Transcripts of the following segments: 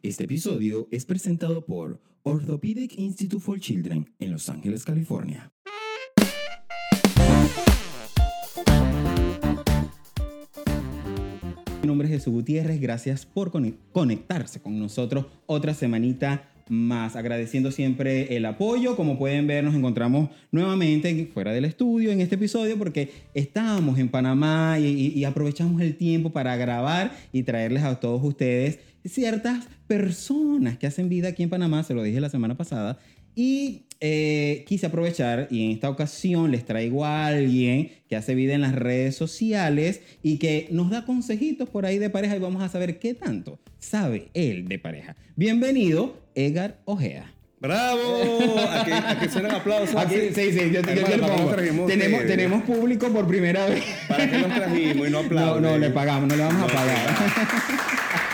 Este episodio es presentado por Orthopedic Institute for Children en Los Ángeles, California. Mi nombre es Jesús Gutiérrez, gracias por conectarse con nosotros otra semanita más, agradeciendo siempre el apoyo. Como pueden ver, nos encontramos nuevamente fuera del estudio en este episodio porque estábamos en Panamá y, y aprovechamos el tiempo para grabar y traerles a todos ustedes ciertas personas que hacen vida aquí en Panamá, se lo dije la semana pasada, y eh, quise aprovechar y en esta ocasión les traigo a alguien que hace vida en las redes sociales y que nos da consejitos por ahí de pareja y vamos a saber qué tanto sabe él de pareja. Bienvenido, Edgar Ojea. ¡Bravo! Aquí, aquí suenan aplausos. Aquí, sí, sí, yo, yo, yo tenemos, tenemos público por primera vez. ¿Para qué nos trajimos y no aplaudimos? No, no, le pagamos, no le vamos a pagar.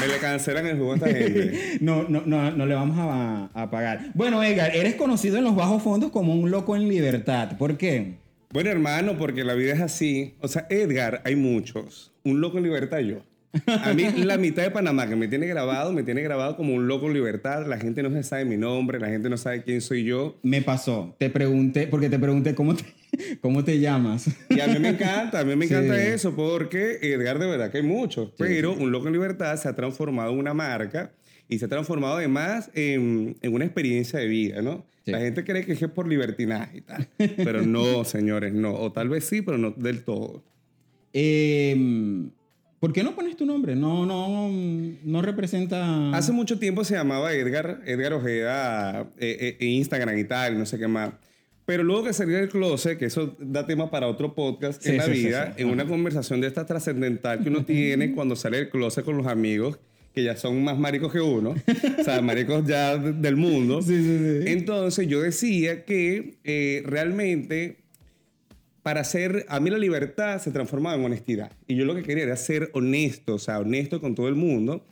Me le cancelan el jugo a esta gente. no, no, no, no le vamos a, a, pagar. Bueno, Edgar, eres conocido en los bajos fondos como un loco en libertad. ¿Por qué? Bueno, hermano, porque la vida es así. O sea, Edgar, hay muchos. Un loco en libertad yo. A mí la mitad de Panamá que me tiene grabado, me tiene grabado como un loco en libertad. La gente no se sabe mi nombre, la gente no sabe quién soy yo. Me pasó. Te pregunté, porque te pregunté cómo te, cómo te llamas. Y a mí me encanta, a mí me encanta eso, porque Edgar de verdad que hay muchos. Pero un loco en libertad se ha transformado en una marca y se ha transformado además en, en una experiencia de vida, ¿no? La gente cree que es por libertinaje y tal. Pero no, señores, no. O tal vez sí, pero no del todo. Eh ¿Por qué no pones tu nombre? No, no, no representa. Hace mucho tiempo se llamaba Edgar, Edgar Ojeda eh, eh, en Instagram y tal, no sé qué más. Pero luego que salí del closet, que eso da tema para otro podcast en la vida, en una conversación de esta trascendental que uno tiene cuando sale del closet con los amigos, que ya son más maricos que uno, o sea, maricos ya del mundo. Entonces yo decía que eh, realmente para ser, a mí la libertad se transformaba en honestidad. Y yo lo que quería era ser honesto, o sea, honesto con todo el mundo.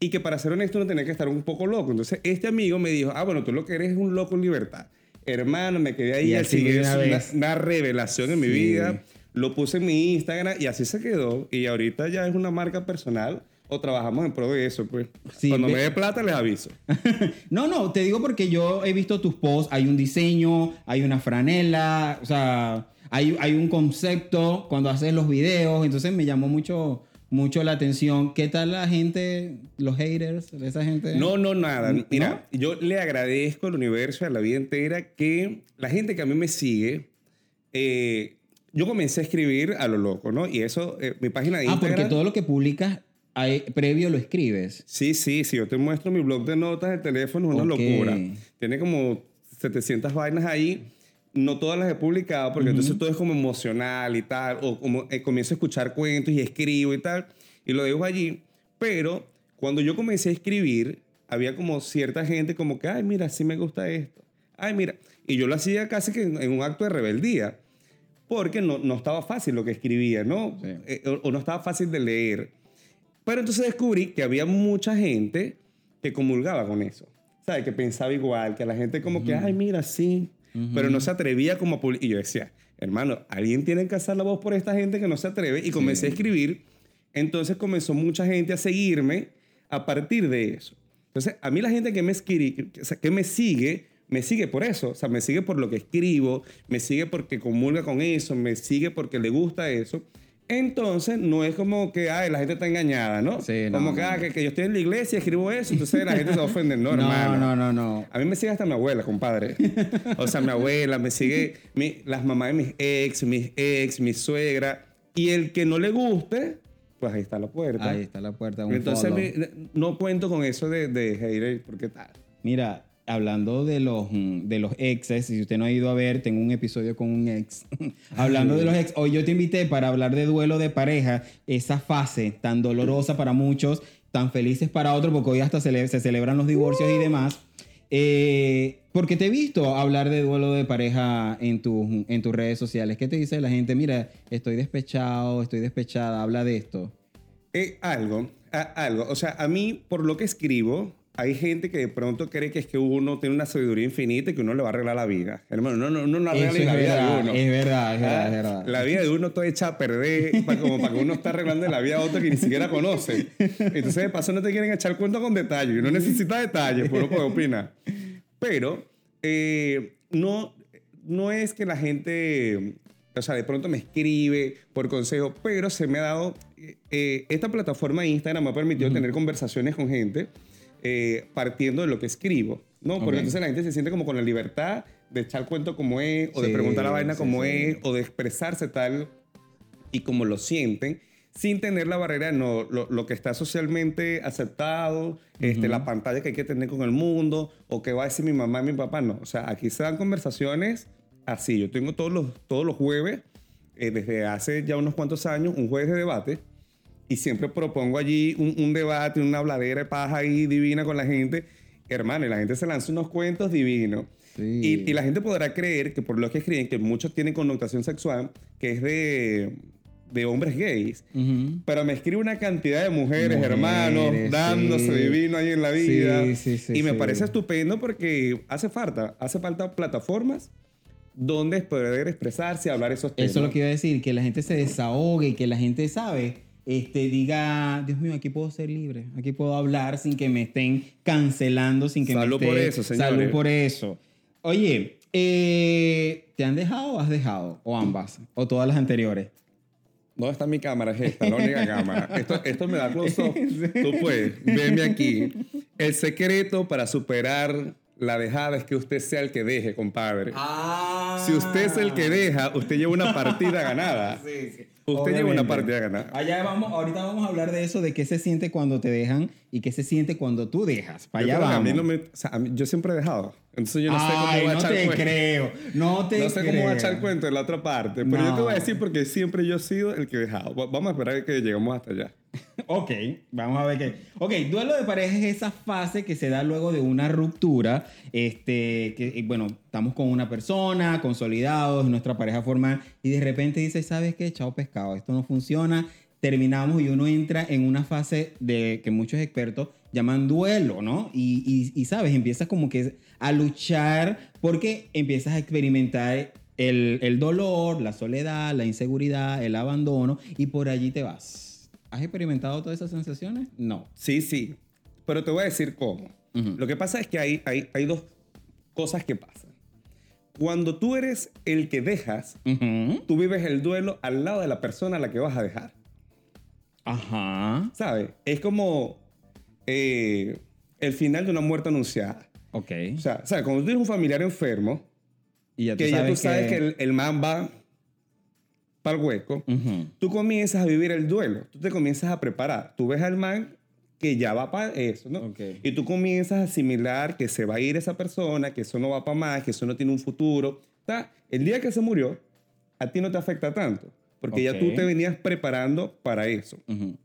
Y que para ser honesto uno tenía que estar un poco loco. Entonces, este amigo me dijo, ah, bueno, tú lo que eres es un loco en libertad. Hermano, me quedé ahí, y así es una, una, revelación en mi vida. Lo puse en mi Instagram y así se quedó. Y ahorita ya es una marca personal o trabajamos en pro de eso, pues. Cuando me dé plata les aviso. no, no, te digo porque yo he visto tus posts, hay un diseño, hay una franela, o sea, hay, hay un concepto cuando haces los videos, entonces me llamó mucho mucho la atención. ¿Qué tal la gente, los haters, esa gente? No, no, nada. Mira, yo le agradezco al universo, a la vida entera, que la gente que a mí me sigue, eh, yo comencé a escribir a lo loco, ¿no? Y eso, eh, mi página de Instagram... Ah, porque todo lo que publicas previo lo escribes. Sí, sí, sí. Yo te muestro mi blog de notas del teléfono, es una locura. Tiene como 700 vainas ahí. No todas las he publicado porque entonces todo es como emocional y tal. O como eh, comienzo a escuchar cuentos y escribo y tal. Y lo dejo allí. Pero cuando yo comencé a escribir, había como cierta gente como que, ay, mira, sí me gusta esto. Ay, mira. Y yo lo hacía casi que en un acto de rebeldía. Porque no, no estaba fácil lo que escribía, ¿no? Eh, o no estaba fácil de leer. Pero entonces descubrí que había mucha gente que comulgaba con eso. ¿Sabes? Que pensaba igual, que la gente como que, ay, mira, sí. Pero no se atrevía como a Y yo decía, hermano, alguien tiene que hacer la voz por esta gente que no se atreve. Y comencé a escribir. Entonces comenzó mucha gente a seguirme a partir de eso. Entonces, a mí la gente que me, que me sigue, me sigue por eso. O sea, me sigue por lo que escribo, me sigue porque comulga con eso, me sigue porque le gusta eso. Entonces, no es como que, ay, la gente está engañada, ¿no? Sí, no, como que, ah, que, yo estoy en la iglesia y escribo eso, entonces la gente se ofende. No, no, no, no, no. A mí me sigue hasta mi abuela, compadre. O sea, mi abuela, me sigue las mamás de mis ex, mis ex, mi suegra. Y el que no le guste, pues ahí está la puerta. Ahí está la puerta. entonces, no cuento con eso de, de hater, porque tal. Mira, hablando de los, mm, de los exes, si usted no ha ido a ver, tengo un episodio con un ex. hablando de los ex, hoy yo te invité para hablar de duelo de pareja, esa fase tan dolorosa para muchos, tan felices para otros, porque hoy hasta se, celebran los divorcios y demás. Eh, porque te he visto hablar de duelo de pareja en, tu, en tus redes sociales. ¿Qué te dice la gente? Mira, estoy despechado, estoy despechada, habla de esto. Eh, algo, algo. O sea, a mí, por lo que escribo, hay gente que de pronto cree que es que uno tiene una sabiduría infinita y que uno le va a arreglar la vida. Hermano, no, no, no, no arregla la vida de uno. Es verdad, es verdad, es Ah, verdad. La vida de uno está hecha a perder, pa- como para que uno está arreglando la vida a otro que ni siquiera conoce. Entonces, de paso, no te quieren echar cuenta con detalle. Y uno necesita detalles, por lo que opina. Pero, eh, no, no es que la gente, o sea, de pronto me escribe por consejo, pero se me ha dado, eh, eh, esta plataforma de Instagram me ha permitido tener conversaciones con gente eh, partiendo de lo que escribo, ¿no? Porque entonces la gente se siente como con la libertad de echar cuento como es, o de Sí, preguntar la vaina sí, como sí. es, o de expresarse tal y como lo sienten, sin tener la barrera de no, lo, lo que está socialmente aceptado, este, la pantalla que hay que tener con el mundo, o qué va a decir mi mamá y mi papá. No, o sea, aquí se dan conversaciones así. Yo tengo todos los, todos los jueves, eh, desde hace ya unos cuantos años, un jueves de debate, y siempre propongo allí un, un debate, una habladera de paja ahí divina con la gente. Hermano, y la gente se lanza unos cuentos divinos. Sí. Y, y la gente podrá creer que por lo que escriben, que muchos tienen connotación sexual, que es de, de hombres gays. Ujú. Pero me escribe una cantidad de mujeres, Mujeres, hermanos, dándose sí. divino ahí en la vida. sí, y me parece estupendo porque hace falta, hace falta plataformas donde poder expresarse y hablar esos temas. Eso es lo que iba a decir, que la gente se desahogue, que la gente sabe, este, diga, Dios mío, aquí puedo ser libre, aquí puedo hablar sin que me estén cancelando, sin que Salud me estén... por eso, señores. Salud por eso. Oye, eh, ¿te han dejado o has dejado? O ambas, o todas las anteriores. ¿Dónde está mi cámara? Es esta, la única cámara. Esto, esto me da close up. Tú puedes, venme aquí. El secreto para superar la dejada es que usted sea el que deje, compadre. Ah. Si usted es el que deja, usted lleva una partida ganada. Sí, sí. Usted lleva una partida ganada. Allá vamos, ahorita vamos a hablar de eso, de qué se siente cuando te dejan y qué se siente cuando tú dejas. Para allá que a vamos. mí no me, o sea, a mí- yo siempre he dejado. Entonces yo no sé cómo Ay, voy a no echar te cuento. creo, no te No sé creo. cómo voy a echar el cuento en la otra parte, pero yo te voy a No. decir porque siempre yo he sido el que he dejado. Va- Vamos a esperar a que lleguemos hasta allá. Ok, vamos a ver qué. Ok, duelo de pareja es esa fase que se da luego de una ruptura. Este, que, bueno, estamos con una persona, consolidados, nuestra pareja formal, y de repente dice, ¿sabes qué? Chao pescado, esto no funciona. Terminamos y uno entra en una fase de que muchos expertos llaman duelo, ¿no? Y, y, y, sabes, empiezas como que a luchar porque empiezas a experimentar el dolor, la soledad, la inseguridad, el abandono, y por allí te vas. ¿Has experimentado todas esas sensaciones? No. Sí, sí. Pero te voy a decir cómo. Lo que pasa es que hay, hay, hay dos cosas que pasan. Cuando tú eres el que dejas, tú vives el duelo al lado de la persona a la que vas a dejar. Ajá. ¿Sabes? Es como eh, el final de una muerte anunciada. Ok. O sea, ¿sabes? Cuando tú tienes un familiar enfermo, Y ya que ya tú sabes que, el, el man va para el hueco, Ujú. tú comienzas a vivir el duelo. Tú te comienzas a preparar. Tú ves al man que ya va para eso, ¿no? Ok. Y tú comienzas a asimilar que se va a ir esa persona, que eso no va para más, que eso no tiene un futuro. ¿Está? El día que se murió, a ti no te afecta tanto, porque ya Ok. tú te venías preparando para eso. Ujú.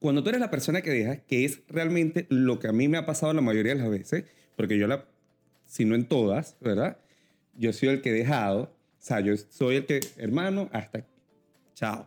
Cuando tú eres la persona que dejas, que es realmente lo que a mí me ha pasado la mayoría de las veces, porque yo la, si no en todas, ¿verdad? Yo soy el que he dejado, o sea, yo soy el que, hermano, hasta aquí. chao.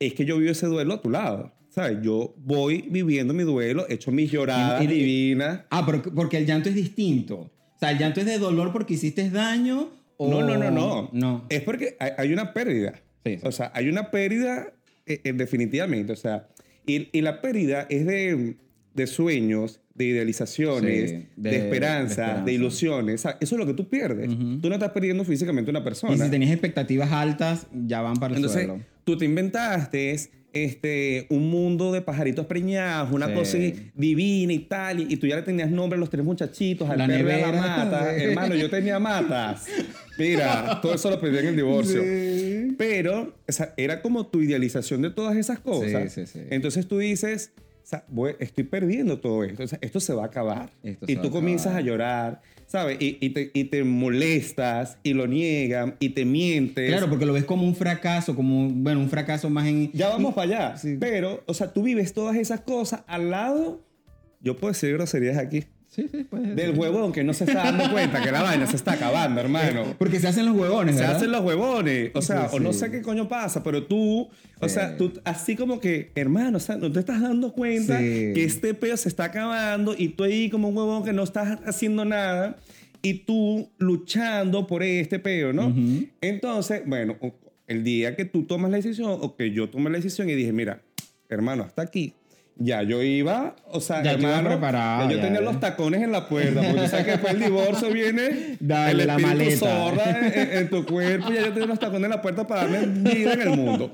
Es que yo vivo ese duelo a tu lado, ¿sabes? Yo voy viviendo mi duelo, he hecho mis lloradas Y- y- divinas. Ah, pero, porque el llanto es distinto. O sea, el llanto es de dolor porque hiciste daño o... No, no, no, no. No. Es porque hay, hay una pérdida. Sí, sí. O sea, hay una pérdida eh, eh, definitivamente. O sea, y, y la pérdida es de, de sueños, de idealizaciones, Sí, de, de- de esperanza, de, ilusiones. O sea, eso es lo que tú pierdes. Tú no estás perdiendo físicamente una persona. Y si tenías expectativas altas, ya van para el Entonces, suelo. tú te inventaste este, un mundo de pajaritos preñados, una Sí. cosa divina y tal, y, y tú ya le tenías nombre a los tres muchachitos, al La perro y a la nevera. mata. Sí. Hermano, yo tenía matas. Mira, todo eso lo perdí en el divorcio. Sí. Pero o sea, era como tu idealización de todas esas cosas. Entonces tú dices, sea, voy- estoy perdiendo todo esto. O sea, esto se va a acabar. Esto y tú a comienzas acabar. a llorar, ¿sabes? Y, y te, y te molestas y lo niegan y te mientes. Claro, porque lo ves como un fracaso, como, bueno, un fracaso más en... Ya vamos para allá. Sí. Pero, o sea, tú vives todas esas cosas al lado. Yo puedo decir groserías aquí. Sí, sí, puede Del huevón que no se está dando cuenta que la vaina se está acabando, hermano. Porque se hacen los huevones, Se ¿verdad? hacen los huevones. O sea, Sí, o no sí. sé qué coño pasa, pero tú, o Sí. sea, tú así como que, hermano, o sea, no te estás dando cuenta Sí. que este peo se está acabando y tú ahí como un huevón que no estás haciendo nada y tú luchando por este peo, ¿no? Entonces, bueno, o- el día que tú tomas la decisión o que yo tomé la decisión y dije, mira, hermano, hasta aquí. Ya yo iba, o sea, Ya hermano, preparado, ya yo ya, tenía los tacones en la puerta, porque tú sabes que después del divorcio viene Dale, el la espíritu maleta. zorra en, en tu cuerpo, ya yo tenía los tacones en la puerta para darme vida en el mundo.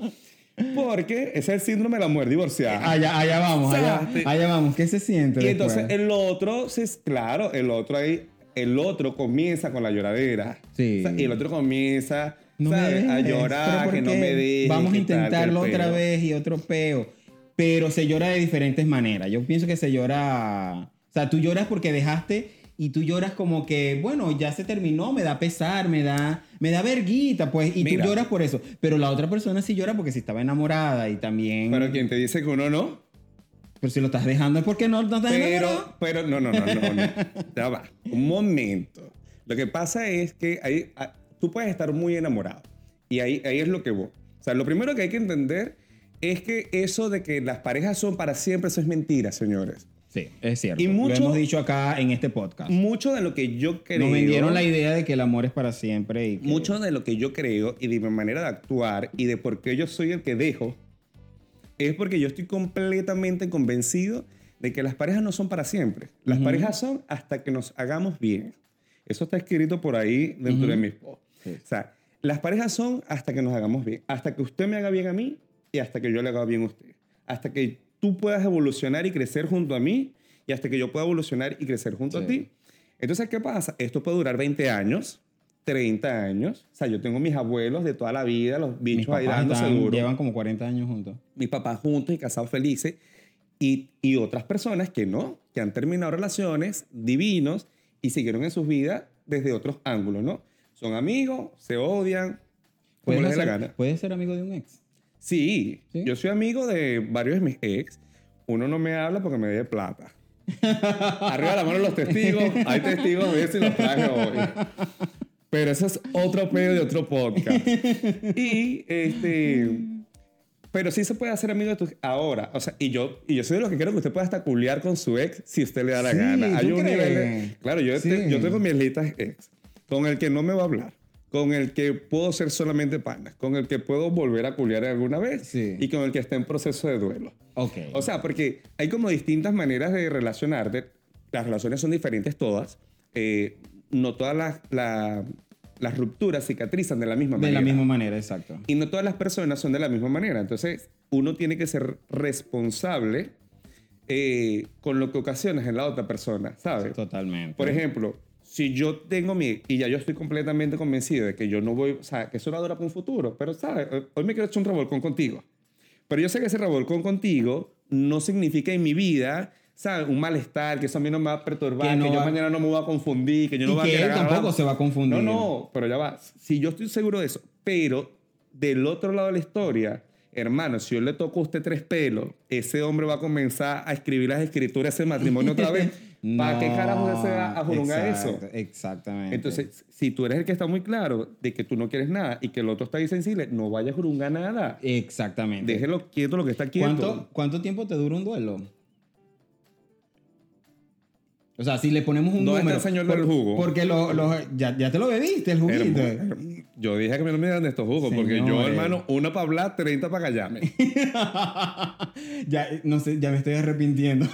Porque ese es el síndrome de la mujer divorciada. Allá, allá vamos, allá, Exacto. allá vamos. ¿Qué se siente Y después? entonces el otro, claro, el otro ahí, el otro comienza con la lloradera. Sí. O sea, y el otro comienza No ¿sabes? a llorar, que ¿por no me dejes. Vamos a intentarlo otra vez y otro peo. Pero se llora de diferentes maneras. Yo pienso que se llora. O sea, tú lloras porque dejaste y tú lloras como que, bueno, ya se terminó, me da pesar, me da, me da verguita, pues. Y Mira. tú lloras por eso. Pero la otra persona sí llora porque si estaba enamorada y también. Pero quien te dice que uno no. Pero si lo estás dejando es porque no, no estás enamorado. Pero, pero no, no, no, no, no. Ya va. Un momento. Lo que pasa es que ahí, ah, tú puedes estar muy enamorado. Y ahí, ahí es lo que voy. O sea, lo primero que hay que entender es que eso de que las parejas son para siempre, eso es mentira, señores. Sí, es cierto. Y mucho- lo hemos dicho acá en este podcast. Mucho de lo que yo creo. Nos vendieron la idea de que el amor es para siempre y que- Mucho de lo que yo creo y de mi manera de actuar y de por qué yo soy el que dejo es porque yo estoy completamente convencido de que las parejas no son para siempre. Las parejas son hasta que nos hagamos bien. Eso está escrito por ahí dentro de mis posts. Sí. O sea, las parejas son hasta que nos hagamos bien. Hasta que usted me haga bien a mí y hasta que yo le haga bien a usted. Hasta que tú puedas evolucionar y crecer junto a mí y hasta que yo pueda evolucionar y crecer junto a Sí. ti. Entonces, ¿qué pasa? Esto puede durar 20 años, 30 años. O sea, yo tengo mis abuelos de toda la vida, los bichos ahí dándose duro. llevan como 40 años juntos. Mis papás juntos y casados felices. Y, y otras personas que no, que han terminado relaciones divinos y siguieron en sus vidas desde otros ángulos, ¿no? Son amigos, se odian, como ¿Puedes, les dé la gana. puedes ser amigo de un ex. Sí, ¿Sí? yo soy amigo de varios de mis ex. Uno no me habla porque me debe plata. Arriba la mano los testigos. Hay testigos de y los traje hoy. Pero eso es otro pedo de otro podcast. Y este. Pero sí se puede hacer amigo de tus. Ahora, o sea, y yo, y yo soy de los que quiero que usted pueda hasta culiar con su ex si usted le da la Sí, gana. Hay ¿tú un nivel de- Claro, yo, Sí. te- yo tengo mis listas ex. Con el que no me va a hablar. Con el que puedo ser solamente panas. Con el que puedo volver a culiar alguna vez. Sí. Y con el que está en proceso de duelo. Ok. O sea, porque hay como distintas maneras de relacionarte. Las relaciones son diferentes todas. Eh, no todas las, la- las rupturas cicatrizan de la misma de manera. la misma manera, exacto. Y no todas las personas son de la misma manera. Entonces, uno tiene que ser responsable eh, con lo que ocasionas en la otra persona, ¿sabes? Totalmente. Por ejemplo, si yo tengo mi... Y ya yo estoy completamente convencido de que yo no voy... O sea, que eso no dura para un futuro. Pero, ¿sabes? Hoy me quiero echar un revolcón contigo. Pero yo sé que ese revolcón contigo no significa en mi vida, ¿sabes? Un malestar, que eso a mí no me va a perturbar, Que que, no yo va- mañana no me voy a confundir, que yo no Y voy a que él tampoco se va a confundir. No, no, pero ya va. Si yo estoy seguro de eso, pero del otro lado de la historia, hermano, si yo le toco a usted tres pelos, ese hombre va a comenzar a escribir las escrituras ese matrimonio otra vez. ¿Para qué No, carajo se va a jurungar eso? exacto, Exactamente. Entonces, si tú eres el que está muy claro de que tú no quieres nada y que el otro está ahí sensible, no vayas a jurungar nada. Exactamente. Déjelo quieto lo que está quieto. ¿Cuánto, ¿Cuánto tiempo te dura un duelo? O sea, si le ponemos un ¿Dónde está número. el señor del jugo? Porque lo, lo- ya, ya te lo bebiste, el juguito. Yo dije que me no me dieran de estos jugos, porque yo, hermano, una para hablar, 30 para callarme. ya, no sé, ya me estoy arrepintiendo.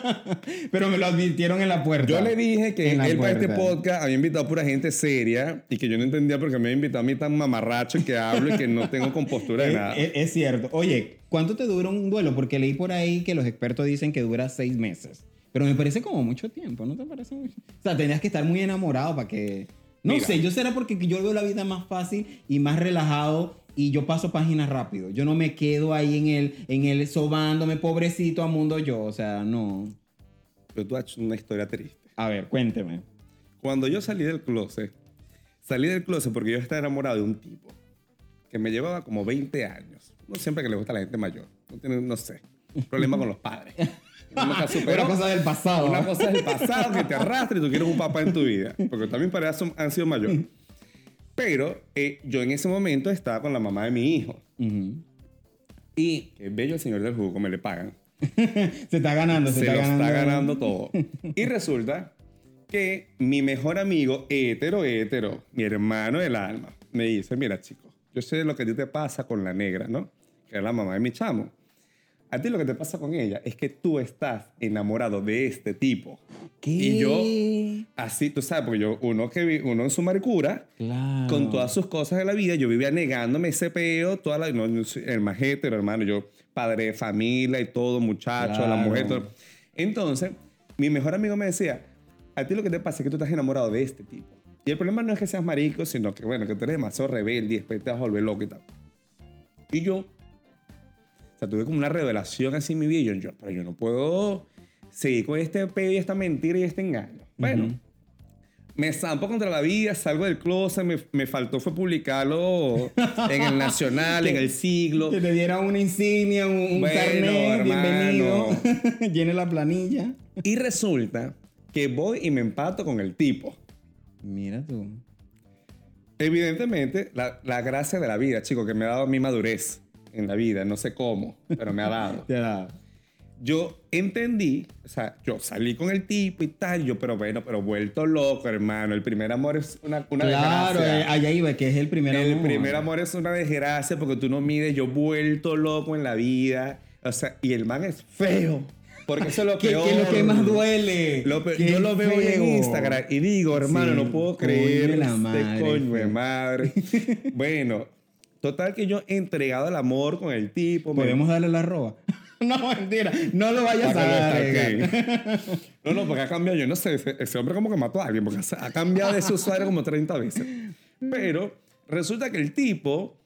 Pero me lo advirtieron en la puerta. Yo le dije que él para este podcast había invitado a pura gente seria y que yo no entendía porque me había invitado a mí tan mamarracho que hablo y que no tengo compostura de nada. es- es cierto. Oye, ¿cuánto te dura un duelo? Porque leí por ahí que los expertos dicen que dura seis meses. Pero me parece como mucho tiempo, ¿no te parece mucho? O sea, tenías que estar muy enamorado para que... No Mira. sé, yo será porque yo veo la vida más fácil y más relajado y yo paso páginas rápido. Yo no me quedo ahí en el, en el sobándome, pobrecito a mundo yo. O sea, no. Pero tú has hecho una historia triste. A ver, cuénteme. Cuando yo salí del closet, salí del closet porque yo estaba enamorado de un tipo que me llevaba como 20 años. No siempre que le gusta a la gente mayor. No, tiene, no sé. Problema con los padres. Una cosa del pasado. Una cosa del pasado que te arrastra y tú quieres un papá en tu vida. Porque también para eso han sido mayores. Pero eh, yo en ese momento estaba con la mamá de mi hijo. Y qué bello el señor del jugo, me le pagan. se está ganando, se, se lo ganando. está ganando todo. y resulta que mi mejor amigo, hetero, hetero, mi hermano del alma, me dice, mira chico, yo sé lo que a ti te pasa con la negra, ¿no? Que es la mamá de mi chamo. A ti lo que te pasa con ella es que tú estás enamorado de este tipo. ¿Qué? Y yo, así, tú sabes, porque yo, uno, que vi- uno en su maricura, Claro. con todas sus cosas de la vida, yo vivía negándome ese peo, toda la, no, el hetero, hermano, yo padre de familia y todo, muchacho, la Claro. mujer, todo. Entonces, mi mejor amigo me decía, a ti lo que te pasa es que tú estás enamorado de este tipo. Y el problema no es que seas marico, sino que, bueno, que tú eres demasiado rebelde y después te vas a volver loco y tal. Y yo, sea, tuve como una revelación así en mi vida. y Yo, yo, pero yo no puedo seguir con este pedo y esta mentira y este engaño. Bueno, me zampo contra la vida, salgo del closet, me, me faltó fue publicarlo en el Nacional, en el Siglo. Que te diera una insignia, un, un Bueno, carnet, hermano. bienvenido. Llene la planilla. Y resulta que voy y me empato con el tipo. Mira tú. Evidentemente, la, la gracia de la vida, chico, que me ha dado mi madurez en la vida, no sé cómo, pero me ha dado. Te da. yo entendí, o sea, yo salí con el tipo y tal, yo, pero bueno, pero vuelto loco, hermano. El primer amor es una, una Claro, desgracia. allá iba, que es el primer el amor. primer amor es una desgracia porque tú no mides, yo vuelto loco en la vida. O sea, y el man es feo. Porque eso es lo ¿Qué, peor. qué es lo que más duele? Lo yo lo veo feo. en Instagram y digo, hermano, Sí, no puedo coño creer de la este madre, coño de madre. bueno, total que yo entregado el amor con el tipo. me- ¿Podemos darle la roba? no, mentira. No lo vayas a dar. No, no, porque ha cambiado. Yo no sé, ese, ese hombre como que mató a alguien, porque ha cambiado de su usuario como 30 veces. Pero resulta que el tipo,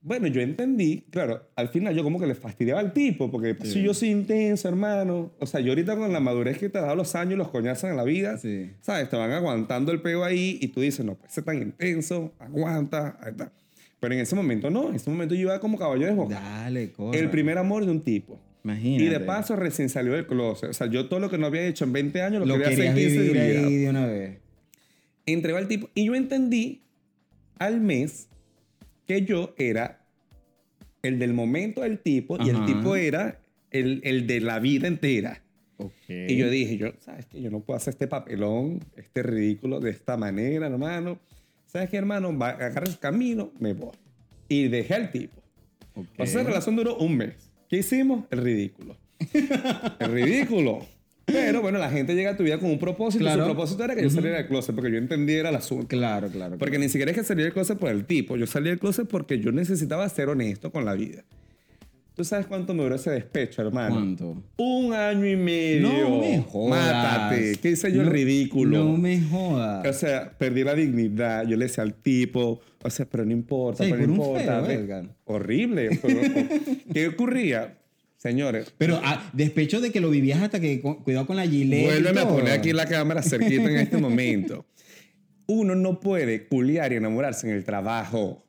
bueno, yo entendí, claro, al final yo como que le fastidiaba al tipo, porque si yo soy intenso, hermano. O sea, yo ahorita con la madurez que te dado los años, los coñazos en la vida, Sí. ¿sabes? Te van aguantando el pego ahí y tú dices, no, pues ser tan intenso, aguanta, ahí está. Pero en ese momento no, en ese momento yo iba como caballo de boca. Dale, cosa. El primer amor de un tipo. Imagínate. Y de paso recién salió del closet. O sea, yo todo lo que no había hecho en 20 años lo, lo quería hacer en querías 15 vivir ahí de una vez. Entregó al tipo. Y yo entendí al mes que yo era el del momento del tipo y el Ajá. tipo era el, el de la vida entera. Ok. Y yo dije, yo, ¿sabes qué? Yo no puedo hacer este papelón, este ridículo de esta manera, hermano. ¿Sabes qué, hermano? Va, agarra el camino, me voy. Y dejé al tipo. Ok. O sea, la relación duró un mes. ¿Qué hicimos? El ridículo. El ridículo. Pero bueno, la gente llega a tu vida con un propósito. Claro. Su propósito era que yo saliera del closet porque yo entendiera el asunto. Claro, claro. Porque ni siquiera es que salí del closet por el tipo. Yo salí del closet porque yo necesitaba ser honesto con la vida. ¿Tú sabes cuánto me duró ese despecho, hermano? ¿Cuánto? Un año y medio. No me jodas. Mátate. ¿Qué hice yo? el ridículo. No me jodas. O sea, perdí la dignidad. Yo le decía al tipo, o sea, pero no importa, Sí, pero no importa. feo. Horrible. pero- ¿Qué ocurría? Señores, Pero ah, despecho de que lo vivías hasta que cu- cuidado con la gilet. vuélveme a poner aquí la cámara cerquita en este momento. Uno no puede culiar y enamorarse en el trabajo.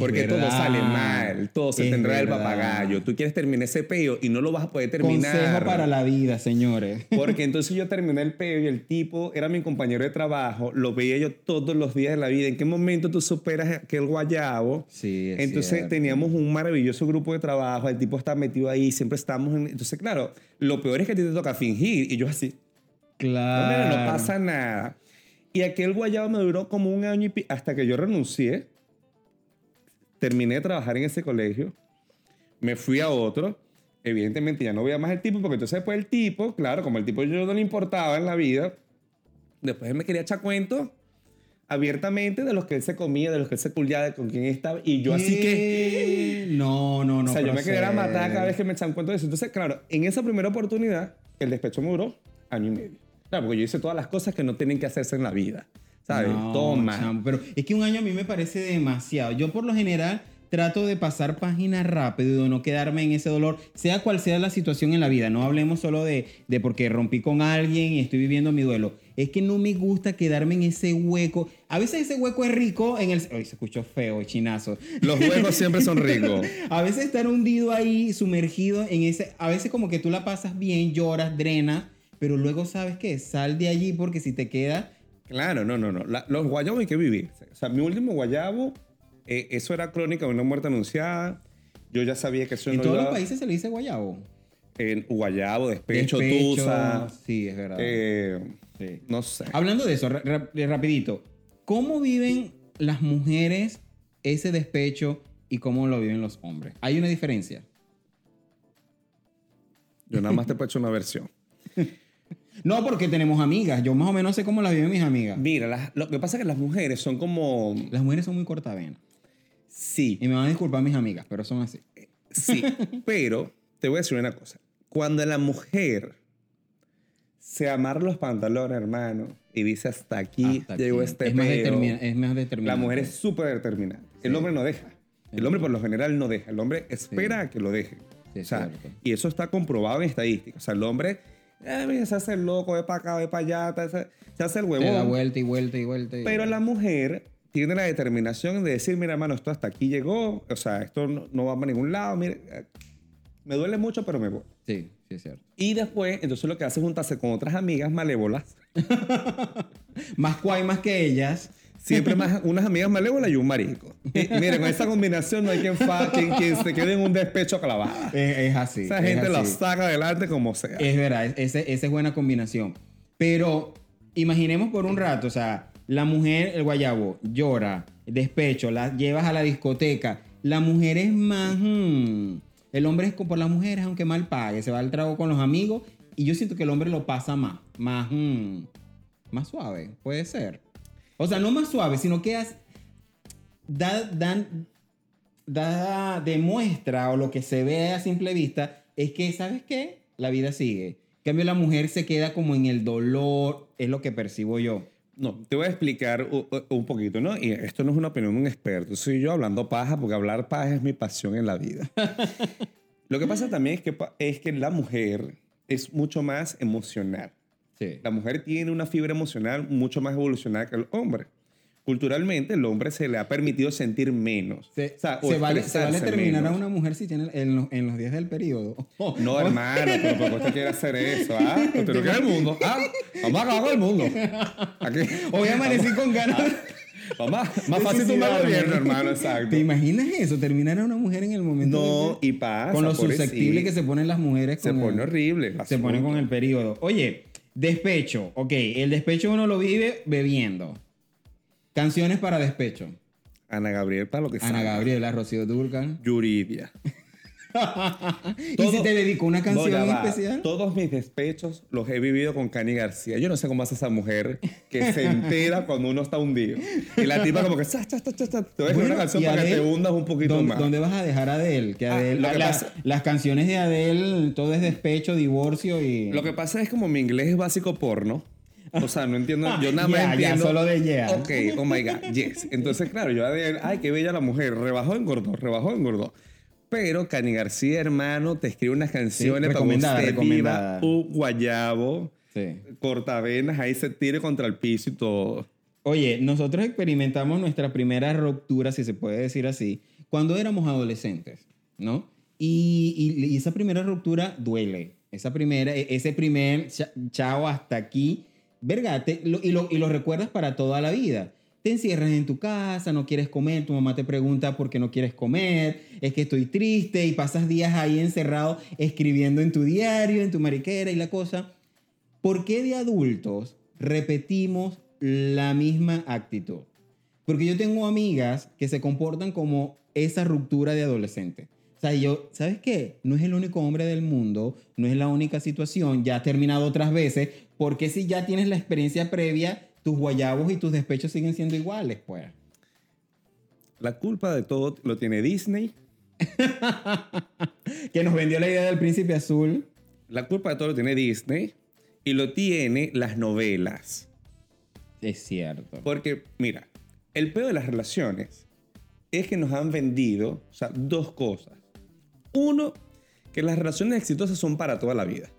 Porque todo verdad. sale mal, todo se Es tendrá verdad. papagayo. Tú quieres terminar ese peo y no lo vas a poder terminar. Consejo para la vida, señores. Porque entonces yo terminé el peo y el tipo era mi compañero de trabajo, lo veía yo todos los días de la vida. ¿En qué momento tú superas aquel guayabo? Sí, es Entonces cierto. teníamos un maravilloso grupo de trabajo, el tipo está metido ahí, siempre estamos en... Entonces, claro, lo peor es que a ti te toca fingir y yo así, no, Claro. mira, no pasa nada. Y aquel guayabo me duró como un año y hasta que yo renuncié, terminé de trabajar en ese colegio, me fui a otro. Evidentemente ya no veía más el tipo, porque entonces después el tipo, claro, como el tipo yo no le importaba en la vida, después él me quería echar cuentos abiertamente de los que él se comía, de los que él se culiaba, de con quién estaba. Y yo así que... ¿Qué? No, no, no. o sea, yo me quería matar cada vez que me echaban cuentos de eso. Entonces, claro, en esa primera oportunidad, el despecho me duró año y medio. Claro, porque yo hice todas las cosas que no tienen que hacerse en la vida. ¿Sabes? No, Toma. chamo, pero es que un año a mí me parece demasiado. Yo por lo general trato de pasar página rápido de no quedarme en ese dolor, sea cual sea la situación en la vida. No hablemos solo de, de porque rompí con alguien y estoy viviendo mi duelo. Es que no me gusta quedarme en ese hueco. A veces ese hueco es rico en el... Ay, se escuchó feo, chinazo. Los huecos siempre son ricos. a veces estar hundido ahí, sumergido en ese... A veces como que tú la pasas bien, lloras, drenas, pero luego sabes que sal de allí porque si te queda... Claro, no, no, no. los guayabos hay que vivir. O sea, mi último guayabo eh, eso era crónica de una muerte anunciada. Yo ya sabía que eso en no En todos los países se le dice guayabo. En guayabo, despecho, tusa. Sí, es verdad. Eh, no sé. Hablando de eso, rapidito. ¿Cómo viven las mujeres ese despecho y cómo lo viven los hombres? ¿Hay una diferencia? Yo nada más te he hecho una versión. No, porque tenemos amigas. Yo más o menos sé cómo las viven mis amigas. Mira, lo que pasa es que las mujeres son como... Las mujeres son muy cortavenas. Sí. Y me van a disculpar mis amigas, pero son así. Sí, pero te voy a decir una cosa. Cuando la mujer se amarra los pantalones, hermano, y dice hasta aquí llegó este es más, es más determinante. La mujer es súper determinada. El hombre no deja. El hombre por lo general no deja. El hombre espera a que lo deje. o sea, y eso está comprobado en estadística. O sea, el hombre eh, se hace el loco, de para acá, de para allá, se, hace el huevón. Se da vuelta y vuelta y vuelta. Pero la mujer tiene la determinación de decir, mira, hermano, esto hasta aquí llegó, o sea, esto no, va para ningún lado, mire, eh, me duele mucho, pero me voy. Sí, sí es cierto. Y después, entonces lo que hace es juntarse con otras amigas malévolas. más cuay más que ellas. Siempre más unas amigas malévolas y un marico. Y, mire, con esa combinación no hay quien, quien, se quede en un despecho clavado. Es, así. Esa gente la saca adelante como sea. Es verdad, esa es buena combinación. Pero imaginemos por un rato, o sea, la mujer, el guayabo, llora, despecho, la llevas a la discoteca. La mujer es más... Hmm, el hombre es como por las mujeres, aunque mal pague, se va al trago con los amigos y yo siento que el hombre lo pasa más, más, hmm, más suave, puede ser. O sea, no más suave, sino que da, dan, da, demuestra o lo que se ve a simple vista es que, ¿sabes qué? La vida sigue. En cambio, la mujer se queda como en el dolor, es lo que percibo yo. No, te voy a explicar un poquito, ¿no? Y esto no es una opinión de un experto, soy yo hablando paja, porque hablar paja es mi pasión en la vida. Lo que pasa también es que, es que la mujer es mucho más emocional. Sí. La mujer tiene una fibra emocional mucho más evolucionada que el hombre culturalmente el hombre se le ha permitido sentir menos. Se, vale, terminar a una mujer si tiene en, los, días del periodo. no, hermano, pero ¿por qué usted quiere hacer eso? ¿Ah? Usted no quiere el mundo. ¿Ah? Vamos a acabar con el mundo. Aquí. Hoy amanecí con ganas. Vamos, más fácil tomar el gobierno, hermano, exacto. ¿Te imaginas eso? Terminar a una mujer en el momento. No, y pasa. Con lo susceptible que se ponen las mujeres. Se pone horrible. Se pone con el periodo. Oye, despecho. Ok, el despecho uno lo vive bebiendo. Canciones para despecho. Ana Gabriel, para lo que sea. Ana Gabriela, Rocío Durcan. Yuridia. ¿Y si te dedico una canción especial? Todos mis despechos los he vivido con Cani García. Yo no sé cómo hace esa mujer que se entera cuando uno está hundido. Y la tipa como que... Cha, cha, cha, te voy a una canción para que te hundas un poquito más. ¿Dónde vas a dejar a Adele? Que ah, Adele las canciones de Adele, todo es despecho, divorcio y... Lo que pasa es como mi inglés es básico porno. O sea, no entiendo. Yo nada más entiendo. Ya, solo de yeah. Ok, oh my God, yes. Entonces, claro, yo, ay, qué bella la mujer. Rebajó, engordó, rebajó, engordó. Pero Cani García, hermano, te escribe unas canciones para que usted un guayabo, sí. cortavenas, ahí se tire contra el piso y todo. Oye, nosotros experimentamos nuestra primera ruptura, si se puede decir así, cuando éramos adolescentes, ¿no? Y, y, esa primera ruptura duele. Esa primera, e, ese primer chao hasta aquí verga, y, lo, y lo recuerdas para toda la vida. Te encierras en tu casa, no quieres comer, tu mamá te pregunta por qué no quieres comer, es que estoy triste y pasas días ahí encerrado escribiendo en tu diario, en tu mariquera y la cosa. ¿Por qué de adultos repetimos la misma actitud? Porque yo tengo amigas que se comportan como esa ruptura de adolescente. O sea, yo, ¿sabes qué? No es el único hombre del mundo, no es la única situación, ya ha terminado otras veces, porque si ya tienes la experiencia previa, tus guayabos y tus despechos siguen siendo iguales, pues? La culpa de todo lo tiene Disney. que nos vendió la idea del príncipe azul. La culpa de todo lo tiene Disney y lo tiene las novelas. Es cierto. Porque, mira, el peor de las relaciones es que nos han vendido, o sea, dos cosas. Uno, que las relaciones exitosas son para toda la vida.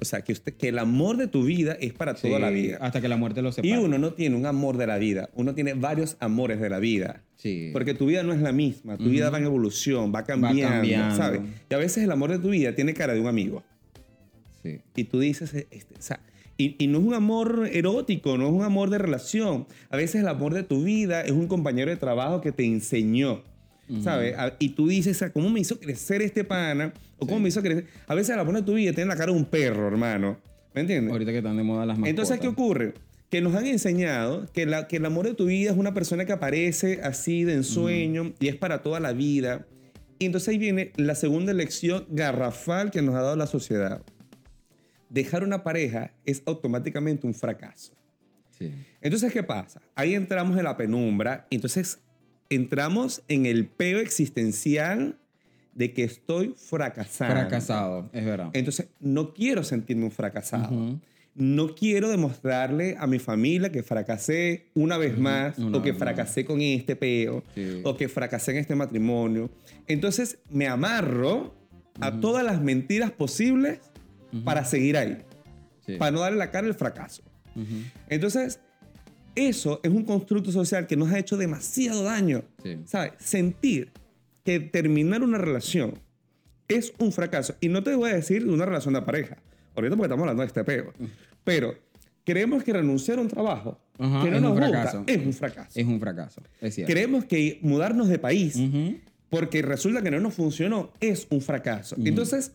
O sea, que, usted, que el amor de tu vida es para toda la vida. Hasta que la muerte lo separe. Y uno no tiene un amor de la vida, uno tiene varios amores de la vida. Sí. Porque tu vida no es la misma, tu vida va en evolución, va cambiando, cambiando. ¿sabes? Y a veces el amor de tu vida tiene cara de un amigo. Sí. Y tú dices, este, o sea, y, y no es un amor erótico, no es un amor de relación. A veces el amor de tu vida es un compañero de trabajo que te enseñó. ¿Sabes? A- Y tú dices, "Ah, ¿cómo me hizo crecer este pana? ¿O cómo me hizo crecer? A veces el amor de tu vida tiene la cara de un perro, hermano. ¿Me entiendes? Ahorita que están de moda las mascotas. Entonces, ¿qué ocurre? Que nos han enseñado que, la, que el amor de tu vida es una persona que aparece así de ensueño y es para toda la vida. Y entonces ahí viene la segunda lección garrafal que nos ha dado la sociedad. Dejar una pareja es automáticamente un fracaso. Sí. Entonces, ¿qué pasa? Ahí entramos en la penumbra. Entonces, entramos en el peo existencial de que estoy fracasando. Fracasado, es verdad. Entonces, no quiero sentirme un fracasado. No quiero demostrarle a mi familia que fracasé una vez más, una o que más. fracasé con este peo, Sí. o que fracasé en este matrimonio. Entonces, me amarro a todas las mentiras posibles para seguir ahí, Sí. para no darle la cara al fracaso. Entonces, eso es un constructo social que nos ha hecho demasiado daño. Sí. ¿Sabes? Sentir que terminar una relación es un fracaso. Y no te voy a decir de una relación de pareja. Ahorita porque estamos hablando de este peo. Pero creemos que renunciar a un trabajo Ajá, que no nos gusta fracaso. es un fracaso. Es un fracaso, es cierto. Creemos que mudarnos de país Ujú. porque resulta que no nos funcionó, es un fracaso. Entonces,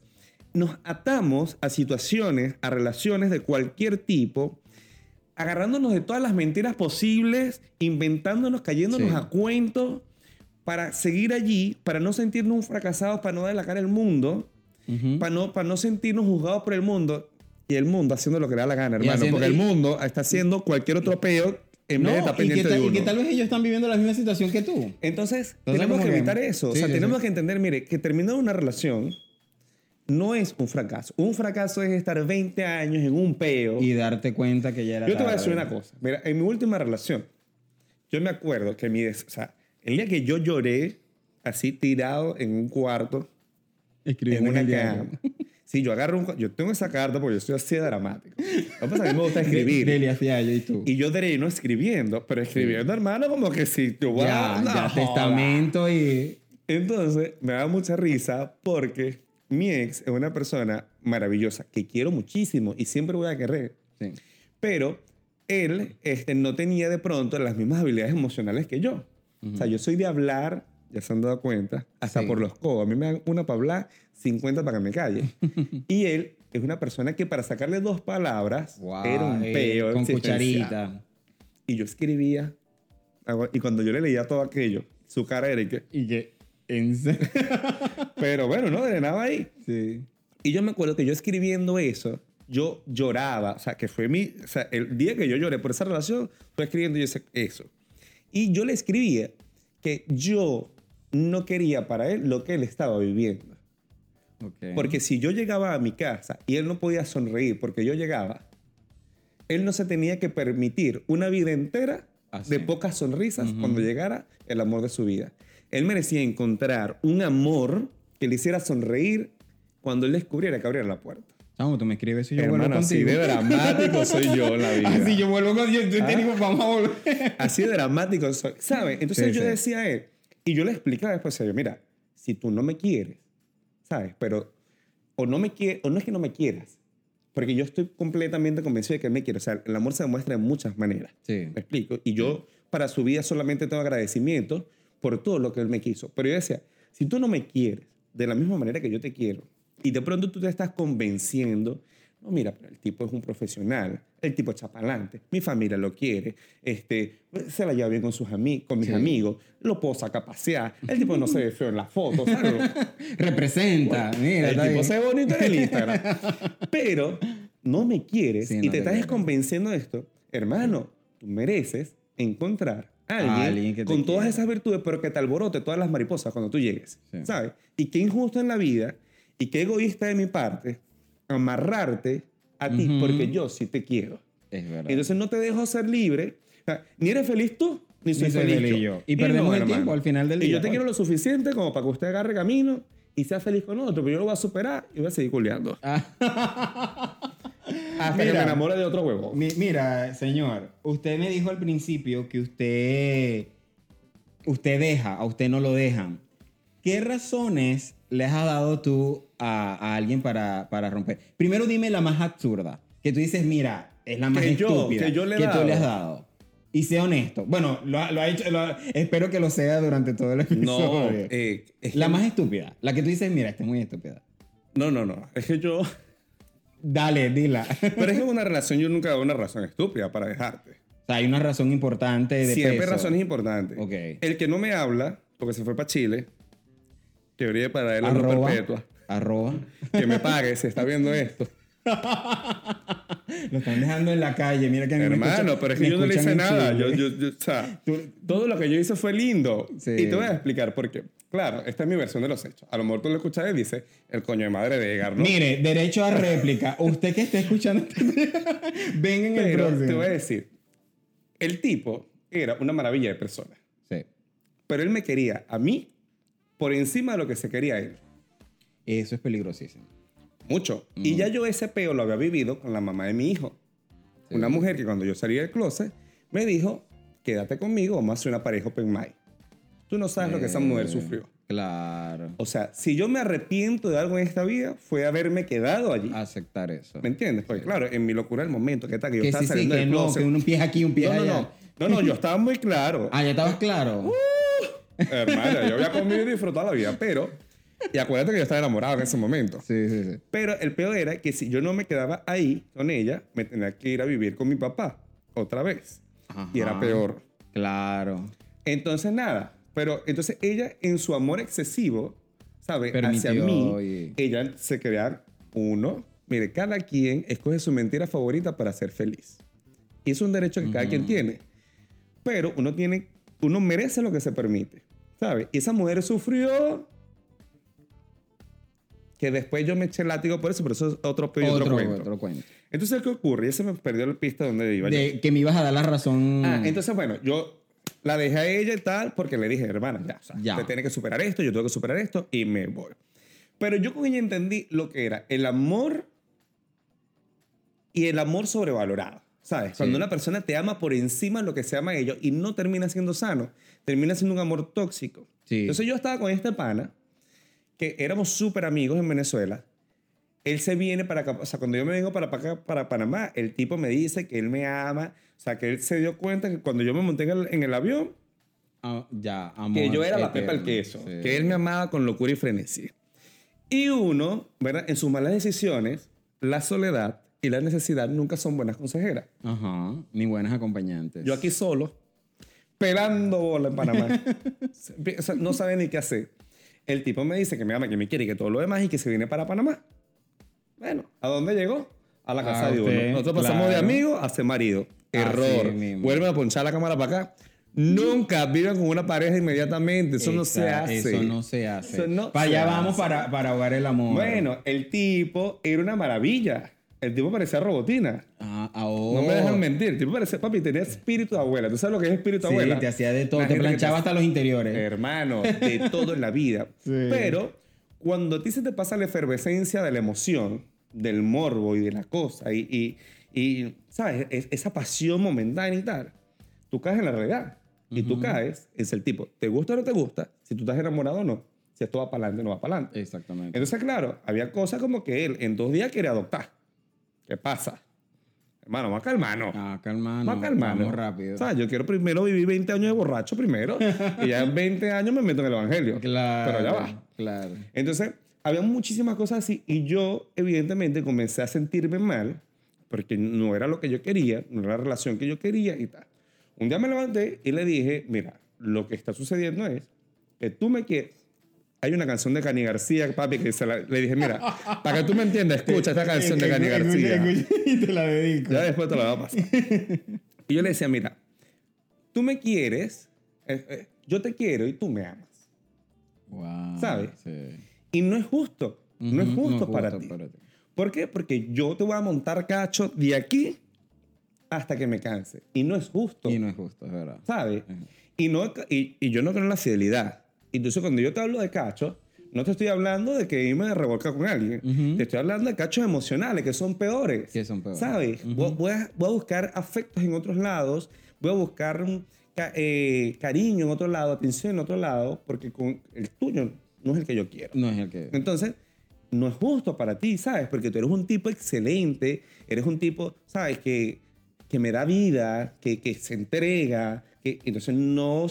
nos atamos a situaciones, a relaciones de cualquier tipo, agarrándonos de todas las mentiras posibles, inventándonos, cayéndonos Sí. a cuentos para seguir allí, para no sentirnos fracasados, para no dar la cara al mundo, para, no, para no sentirnos juzgados por el mundo y el mundo haciendo lo que le da la gana, hermano, haciendo- porque el mundo está haciendo cualquier otro peo en vez de estar y, que pendiente tal, de y que tal vez ellos están viviendo la misma situación que tú. Entonces, Entonces, tenemos que que- evitar eso. o sea, tenemos sí. que entender, mire, que terminar una relación no es un fracaso. Un fracaso es estar 20 años en un peo. Y darte cuenta que ya era Yo te voy a decir una cosa. Mira, en mi última relación, yo me acuerdo que mi... O sea, el día que yo lloré así tirado en un cuarto, en Escribiendo una el diario. cama. Sí, yo agarro un... Yo tengo esa carta porque yo soy así de dramático. Lo que pasa que me gusta escribir. Delia y tú. Y yo no escribiendo, pero escribiendo, hermano, como que si yo voy ya, ya, testamento y... Entonces, me da mucha risa porque mi ex es una persona maravillosa que quiero muchísimo y siempre voy a querer. Sí. Pero él este, no tenía de pronto las mismas habilidades emocionales que yo. O sea, yo soy de hablar, ya se han dado cuenta, hasta Sí. por los codos. A mí me dan una para hablar, 50 para que me calle. y él es una persona que para sacarle dos palabras Wow, era un eh, peo. Con existencial. cucharita. Y yo escribía. Y cuando yo le leía todo aquello, su cara era y que... Y que... En serio. Pero bueno, no, de nada ahí. sí. Y yo me acuerdo que yo escribiendo eso, yo lloraba, o sea, que fue mi, o sea, el día que yo lloré por esa relación, fue escribiendo yo eso. Y yo le escribía que yo no quería para él lo que él estaba viviendo. Ok. Porque si yo llegaba a mi casa y él no podía sonreír porque yo llegaba, él no se tenía que permitir una vida entera Así. de pocas sonrisas cuando llegara el amor de su vida. Él merecía encontrar un amor que le hiciera sonreír cuando él descubriera que abriera la puerta. Chamo, tú me escribes y yo Hermano, vuelvo así contigo. de dramático soy yo en la vida. Así yo vuelvo contigo. Yo te digo, vamos a volver. Así de dramático soy. ¿Sabes? Entonces Sí, yo sí. decía a él, y yo le explicaba después él, mira, si tú no me quieres, ¿sabes? Pero, o no me quieres, o no es que no me quieras, porque yo estoy completamente convencido de que él me quiere. O sea, el amor se demuestra de muchas maneras. Sí. ¿Me explico? Y yo para su vida solamente tengo agradecimiento por todo lo que él me quiso. Pero yo decía, si tú no me quieres de la misma manera que yo te quiero, y de pronto tú te estás convenciendo, no, mira, pero el tipo es un profesional, el tipo es chapalante, mi familia lo quiere, este, se la lleva bien con, sus ami con mis Sí. amigos, lo puedo sacar a pasear, el tipo no se ve feo en las fotos, ¿sabes? Representa. Mira, el tipo bien. se ve bonito en el Instagram. Pero no me quieres Sí, y no te te estás convenciendo de esto. Hermano, tú mereces encontrar a alguien, alguien que te con todas quiera. esas virtudes, pero que te alborote todas las mariposas cuando tú llegues. Sí. ¿Sabes? Y qué injusto en la vida y qué egoísta de mi parte amarrarte a ti Ujú. porque yo sí te quiero. Es verdad. Entonces no te dejo ser libre. O sea, ni eres feliz tú, ni soy feliz yo. Y, perdemos el tiempo al final del día. Y yo te pues. quiero lo suficiente como para que usted agarre camino y sea feliz con otro, pero yo lo voy a superar y voy a seguir culeando. Ah. Hasta que me enamore de otro huevo. mira, señor, usted me dijo al principio que usted, usted deja, a usted no lo dejan. ¿Qué razones le has dado tú a, alguien para, para, romper? Primero dime la más absurda, que tú dices, mira, es la más estúpida que, yo le que tú le has dado. Y sé honesto. Bueno, lo, ha hecho, espero que lo sea durante todo el episodio. No, eh, es la más estúpida. La que tú dices, mira, esta es muy estúpida. No, no, no. Es que yo... Dale, dila. Pero es que una relación yo nunca doy una razón estúpida para dejarte. O sea, hay una razón importante de Siempre peso. razones importantes. Ok. El que no me habla, porque se fue para Chile, teoría para él arroba, perpetua. Arroba. Que me pague, se está viendo esto. lo están dejando en la calle, mira que Hermano, pero es que yo no le hice nada. Yo, yo, o sea, todo lo que yo hice fue lindo. Y te voy a explicar por qué. Claro, esta es mi versión de los hechos. A lo mejor tú lo escuchas y dice el coño de madre de Edgar, ¿no? Mire, derecho a réplica. Usted que esté escuchando, ven en el próximo. Te voy a decir, el tipo era una maravilla de persona. Sí. Pero él me quería a mí por encima de lo que se quería él. Eso es peligrosísimo. Mucho. Y ya yo ese peo lo había vivido con la mamá de mi hijo. Una mujer que cuando yo salí del closet me dijo, quédate conmigo, vamos a hacer una pareja open mind. Tú no sabes lo que esa mujer sufrió. Claro. O sea, si yo me arrepiento de algo en esta vida, fue haberme quedado allí. Aceptar eso. ¿Me entiendes? Porque claro, en mi locura el momento que, está, que yo estaba saliendo sí, del no, que un pie aquí, un pie no, allá. No, no, no, no, yo estaba muy claro. ah, ya estabas claro. Uh, hermano, yo había comido y disfrutado la vida, pero... Y acuérdate que yo estaba enamorado en ese momento. Sí, sí, sí. Pero el peor era que si yo no me quedaba ahí con ella, me tenía que ir a vivir con mi papá otra vez. Y era peor. Claro. Entonces, nada, pero entonces ella, en su amor excesivo, ¿sabe? Hacia mí, ella se crea uno. Mire, cada quien escoge su mentira favorita para ser feliz. Y es un derecho que cada quien tiene. Pero uno tiene, uno merece lo que se permite, ¿sabe? Y esa mujer sufrió que después yo me eché el látigo por eso, pero eso es otro, otro, otro, cuento. otro cuento. Entonces, ¿qué ocurre? Ya se me perdió la pista donde iba. De que me ibas a dar la razón. Ah, entonces, bueno, yo la dejé a ella y tal, porque le dije, hermana, ya, o sea, ya. usted tiene que superar esto, yo tengo que superar esto, y me voy. Pero yo con ella entendí lo que era el amor y el amor sobrevalorado. ¿Sabes? Cuando una persona te ama por encima de lo que se ama a ellos y no termina siendo sano, termina siendo un amor tóxico. Sí. Entonces yo estaba con este pana, que éramos súper amigos en Venezuela. Él se viene para acá, o sea, cuando yo me vengo para acá, para Panamá, el tipo me dice que él me ama, o sea, que él se dio cuenta que cuando yo me monté en el, avión, ah, ya, que yo era la pepa al queso, que él me amaba con locura y frenesí. Y uno, ¿verdad? En sus malas decisiones, la soledad y la necesidad nunca son buenas consejeras. Ajá, ni buenas acompañantes. Yo aquí solo, pelando bola en Panamá. no sabe ni qué hacer. El tipo me dice que me ama, que me quiere y que todo lo demás y que se viene para Panamá. Bueno, ¿a dónde llegó? A la casa de uno. Nosotros pasamos de amigo a ser marido. Error. Vuelven a ponchar la cámara para acá. Nunca viven con una pareja inmediatamente. Eso no se hace. Eso no se hace. para allá vamos para, para ahogar el amor. Bueno, el tipo era una maravilla. El tipo parecía robotina. Ah, oh. No me dejan mentir. El tipo parecía, papi, tenía espíritu de abuela. ¿Tú sabes lo que es espíritu de abuela? Sí, te hacía de todo. te planchaba hasta los interiores. Hermano, de todo en la vida. Pero cuando a ti se te pasa la efervescencia de la emoción, del morbo y de la cosa, y, y, ¿sabes? esa pasión momentánea y tal, tú caes en la realidad. Y tú caes, es el tipo, ¿te gusta o no te gusta? Si tú estás enamorado o no. Si esto va para adelante o no va para adelante. Exactamente. Entonces, claro, había cosas como que él en dos días quería adoptar. ¿Qué pasa? Hermano, más calmano. Ah, calmano. Más calmano. Vamos rápido. O sea, yo quiero primero vivir 20 años de borracho primero. y ya en 20 años me meto en el evangelio. Claro. Pero ya va. Claro. Entonces, había muchísimas cosas así. Y yo, evidentemente, comencé a sentirme mal. Porque no era lo que yo quería. No era la relación que yo quería y tal. Un día me levanté y le dije, mira, lo que está sucediendo es que tú me quieres hay una canción de Cani García, papi, que se la, le dije, mira, para que tú me entiendas, escucha esta canción de Cani García. Y te la dedico. Ya después te la voy a pasar. Y yo le decía, mira, tú me quieres, eh, eh, yo te quiero y tú me amas. Wow, ¿Sabes? Y no es justo. no es justo, para, ti. para ti. ¿Por qué? Porque yo te voy a montar cacho de aquí hasta que me canse. Y no es justo. Y no es justo, es verdad. ¿Sabes? Y, no, y, y yo no creo en la fidelidad. Entonces, cuando yo te hablo de cacho, no te estoy hablando de que irme a revolcar con alguien. Te estoy hablando de cachos emocionales que son peores. Que son peores. ¿Sabes? voy, a, voy, a, buscar afectos en otros lados. Voy a buscar eh, cariño en otro lado, atención en otro lado, porque con el tuyo no es el que yo quiero. No es el que. Entonces, no es justo para ti, ¿sabes? Porque tú eres un tipo excelente, eres un tipo, ¿sabes? Que, que me da vida, que, que se entrega, que entonces no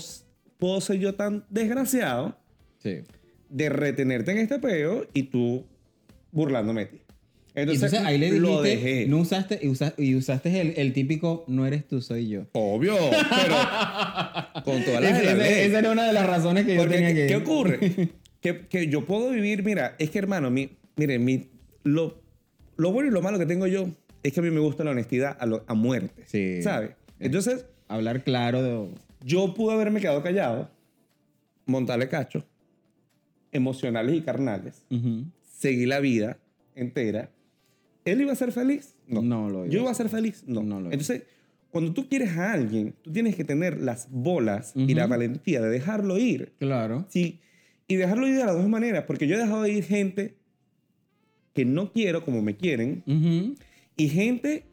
puedo ser yo tan desgraciado de retenerte en este peo y tú burlándome de ti. Entonces, ahí le dijiste, lo dejé. No usaste, y, usaste el, el, típico, no eres tú, soy yo. Obvio, pero con todas las Esa era una de las razones que yo tenía que... ¿Qué ocurre? que, que, yo puedo vivir, mira, es que hermano, mi, mire, mi, lo, lo bueno y lo malo que tengo yo es que a mí me gusta la honestidad a, a muerte. Sí. ¿Sabes? Entonces... Hablar claro de... Yo pude haberme quedado callado, montarle cacho, emocionales y carnales, seguir la vida entera. ¿Él iba a ser feliz? No. no lo iba ¿Yo iba a ser feliz? No. no lo Entonces, cuando tú quieres a alguien, tú tienes que tener las bolas y la valentía de dejarlo ir. Claro. Sí. Y dejarlo ir de las dos maneras, porque yo he dejado de ir gente que no quiero como me quieren y gente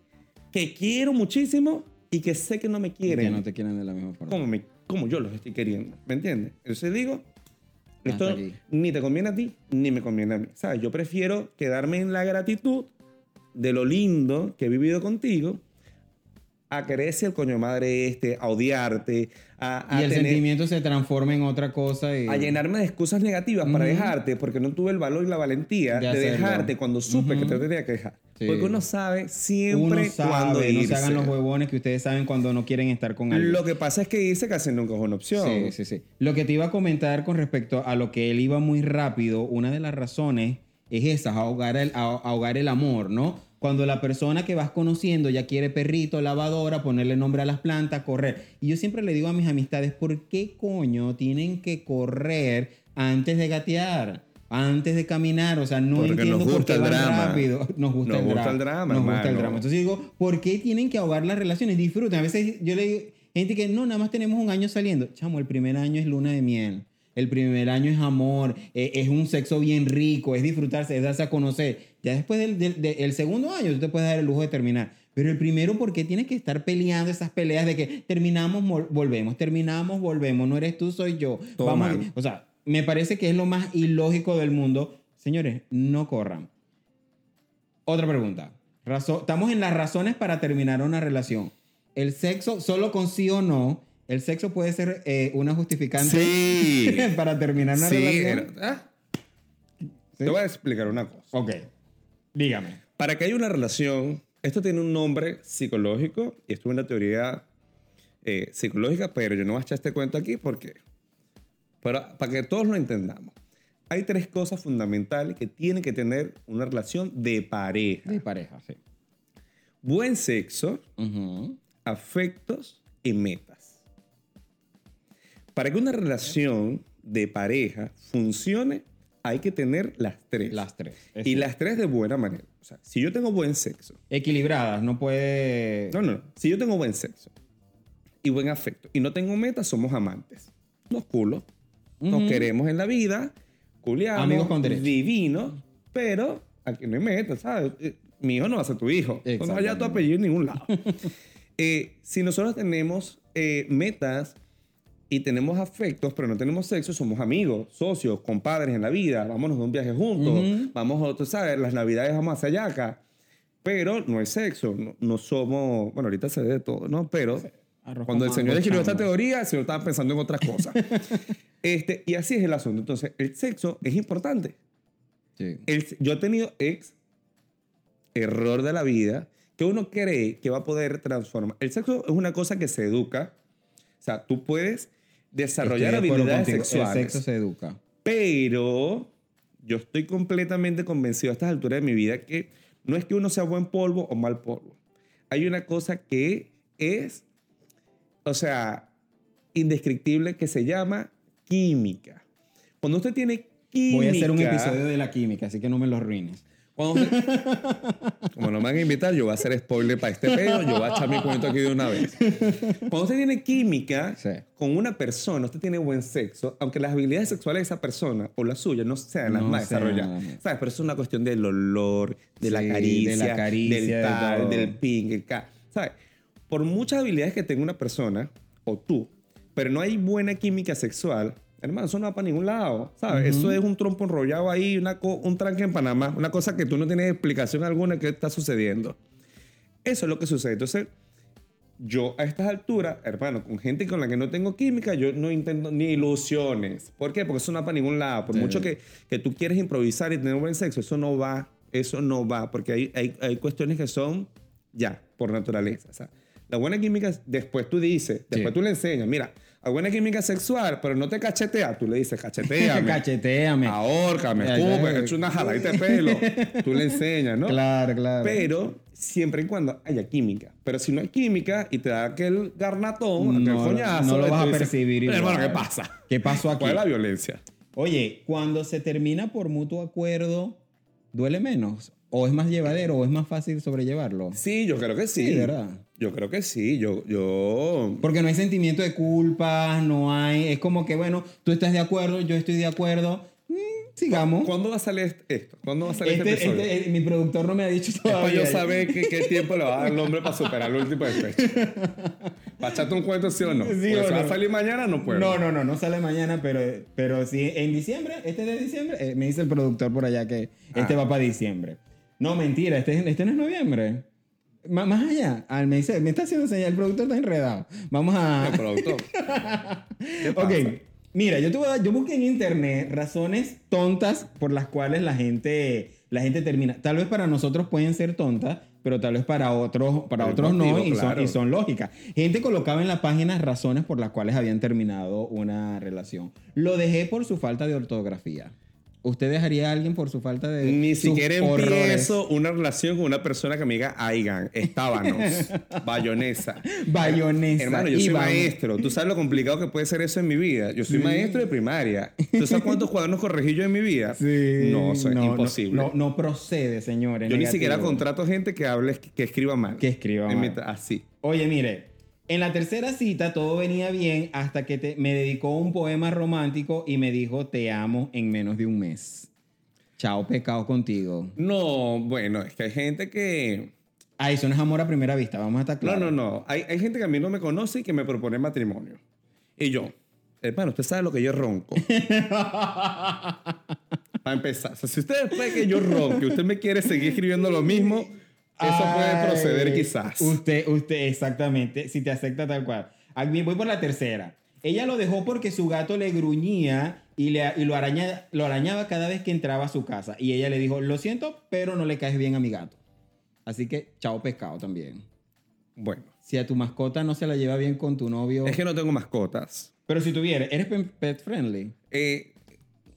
que quiero muchísimo y que sé que no me quieren. que no te quieren de la misma forma. Como, me, como yo los estoy queriendo. ¿Me entiendes? Entonces digo, esto ni te conviene a ti, ni me conviene a mí. ¿Sabes? Yo prefiero quedarme en la gratitud de lo lindo que he vivido contigo a quererse el coño madre este, a odiarte, a, y el sentimiento se transforma en otra cosa y... a llenarme de excusas negativas para dejarte porque no tuve el valor y la valentía de, dejarte cuando supe que te tenía que dejar. Porque uno sabe siempre uno sabe, cuándo irse. No se hagan los huevones que ustedes saben cuando no quieren estar con alguien. Lo que pasa es que irse casi nunca es una opción. Sí, sí, sí. Lo que te iba a comentar con respecto a lo que él iba muy rápido, una de las razones es esa, ahogar el, ahogar el amor, ¿no? Cuando la persona que vas conociendo ya quiere perrito, lavadora, ponerle nombre a las plantas, correr. Y yo siempre le digo a mis amistades, ¿por qué coño tienen que correr antes de gatear? Antes de caminar, o sea, no entiendo por qué van rápido. Nos gusta, el, drama, Nos gusta el drama. Entonces digo, ¿por qué tienen que ahogar las relaciones? Disfruten. A veces yo le digo, gente que no, nada más tenemos un año saliendo. Chamo, el primer año es luna de miel. El primer año es amor, e, es un sexo bien rico, es disfrutarse, es darse a conocer. Ya después del, segundo año tú te puedes dar el lujo de terminar. Pero el primero, ¿por qué tienes que estar peleando esas peleas de que terminamos, volvemos, terminamos, volvemos, no eres tú, soy yo? Vamos, o sea, me parece que es lo más ilógico del mundo. Señores, no corran. Otra pregunta. estamos en las razones para terminar una relación. El sexo, solo con sí o no, el sexo puede ser eh, una justificante para terminar una relación. Ah. Te voy a explicar una cosa. Ok. Dígame. Para que haya una relación, esto tiene un nombre psicológico y esto es una teoría eh, psicológica, pero yo no voy a echar este cuento aquí porque. Pero para que todos lo entendamos. Hay tres cosas fundamentales que tiene que tener una relación de pareja. De pareja, sí. Buen sexo, afectos y metas. Para que una relación de pareja funcione, hay que tener las tres. Las tres. Y las tres de buena manera. O sea, si yo tengo buen sexo. Equilibradas, no puede. No, no. Si yo tengo buen sexo y buen afecto y no tengo metas, somos amantes. Nos culos. Nos queremos en la vida. Culiamos. Amigos con derecho. Divino. Pero aquí no hay metas, ¿sabes? Eh, mi hijo no va a ser tu hijo. No vaya tu apellido en ningún lado. Eh, si nosotros tenemos eh, metas y tenemos afectos, pero no tenemos sexo, somos amigos, socios, compadres en la vida, vámonos de un viaje juntos, vamos a, tú sabes, las navidades vamos hacia acá, pero no es sexo, no, somos, bueno, ahorita se ve de todo, ¿no? Pero cuando el Señor escribió esta teoría, el Señor estaba pensando en otras cosas. este, y así es el asunto. Entonces, el sexo es importante. Sí. yo he tenido ex error de la vida que uno cree que va a poder transformar. El sexo es una cosa que se educa. O sea, tú puedes desarrollar habilidades sexuales. El sexo se educa. Pero yo estoy completamente convencido a estas alturas de mi vida que no es que uno sea buen polvo o mal polvo. Hay una cosa que es, o sea, indescriptible que se llama química. Cuando usted tiene química... Voy a hacer un episodio de la química, así que no me lo arruines. como no me van a invitar, yo voy a hacer spoiler para este pedo, yo voy a echar mi cuento aquí de una vez. Cuando usted tiene química con una persona, usted tiene buen sexo, aunque las habilidades sexuales de esa persona o las suyas no sean las más desarrolladas. ¿Sabes? Pero eso es una cuestión del olor, de, la, caricia, de la caricia, del tal, del ping, el ¿Sabes? Por muchas habilidades que tenga una persona, o tú, pero no hay buena química sexual, Hermano, eso no va para ningún lado, ¿sabes? Eso es un trompo enrollado ahí, una un tranque en Panamá, una cosa que tú no tienes explicación alguna que está sucediendo. Eso es lo que sucede. Entonces, yo a estas alturas, hermano, con gente con la que no tengo química, yo no intento ni ilusiones. ¿Por qué? Porque eso no va para ningún lado. Por mucho que, que tú quieres improvisar y tener un buen sexo, eso no va, eso no va, porque hay, hay, hay cuestiones que son ya, por naturaleza. O sea, la buena química, después tú dices, después tú le enseñas, mira, buena química sexual, pero no te cachetea. Tú le dices, cacheteame. cacheteame. Ahórcame, escupe, echa una jaladita de pelo. Tú le enseñas, ¿no? Claro, claro. Pero siempre y cuando haya química. Pero si no hay química y te da aquel garnatón, no, aquel coñazo. No lo vas a percibir. Hermano, ¿qué pasa? ¿Qué pasó aquí? ¿Cuál es la violencia? Oye, cuando se termina por mutuo acuerdo, ¿duele menos? ¿O es más llevadero o es más fácil sobrellevarlo? Sí, yo creo que sí. Sí, ¿verdad? Yo creo que sí, yo, yo... Porque no hay sentimiento de culpa, no hay... Es como que, bueno, tú estás de acuerdo, yo estoy de acuerdo, mm, sigamos. ¿Cuándo va a salir esto? ¿Cuándo va a salir este, este episodio? Este, mi productor no me ha dicho todavía. Es para yo saber qué, qué tiempo le va a dar el hombre para superar el último despecho. ¿Para echarte un cuento sí o no? Sí o ¿Va a salir mañana no puedo? No, no, no, no sale mañana, pero, pero sí, en diciembre, este de diciembre, eh, me dice el productor por allá que este ah. va para diciembre. No, mentira, este, este no es noviembre más allá, al me dice, me está haciendo señal, el productor está enredado. Vamos a... El productor. ok, mira, yo, tuve, yo busqué en internet razones tontas por las cuales la gente, la gente termina. Tal vez para nosotros pueden ser tontas, pero tal vez para otros, para otros no, y, son, y son lógicas. Gente colocaba en la página razones por las cuales habían terminado una relación. Lo dejé por su falta de ortografía. ¿Usted dejaría a alguien por su falta de. Ni siquiera empiezo una relación con una persona que me diga Aigan, estábanos, bayonesa. Bayonesa. Hermano, yo soy maestro. ¿Tú sabes lo complicado que puede ser eso en mi vida? Yo soy maestro de primaria. ¿Tú sabes cuántos cuadernos corregí yo en mi vida? Sí. No, eso es imposible. No, no, procede, señores. Yo ni siquiera contrato gente que hable, que escriba mal. Que escriba mal. así. Oye, mire. En la tercera cita todo venía bien hasta que me dedicó un poema romántico y me dijo te amo en menos de un mes. Chao, pecado contigo. No, bueno, es que hay gente que... Ah, eso no es amor a primera vista, vamos a estar claros. No, no, no. Hay, hay gente que a mí no me conoce y que me propone matrimonio. Y yo, hermano, usted sabe lo que yo ronco. Para empezar, si usted ve que yo ronco y usted me quiere seguir escribiendo lo mismo eso puede proceder quizás. Usted, usted, exactamente, si te acepta tal cual. Voy por la tercera. Ella lo dejó porque su gato le gruñía y, le, y lo, araña, lo arañaba cada vez que entraba a su casa. Y ella le dijo, lo siento, pero no le caes bien a mi gato. Así que, chao pescado también. Bueno. Si a tu mascota no se la lleva bien con tu novio... Es que no tengo mascotas. Pero si tuviera, ¿eres pet friendly? Eh,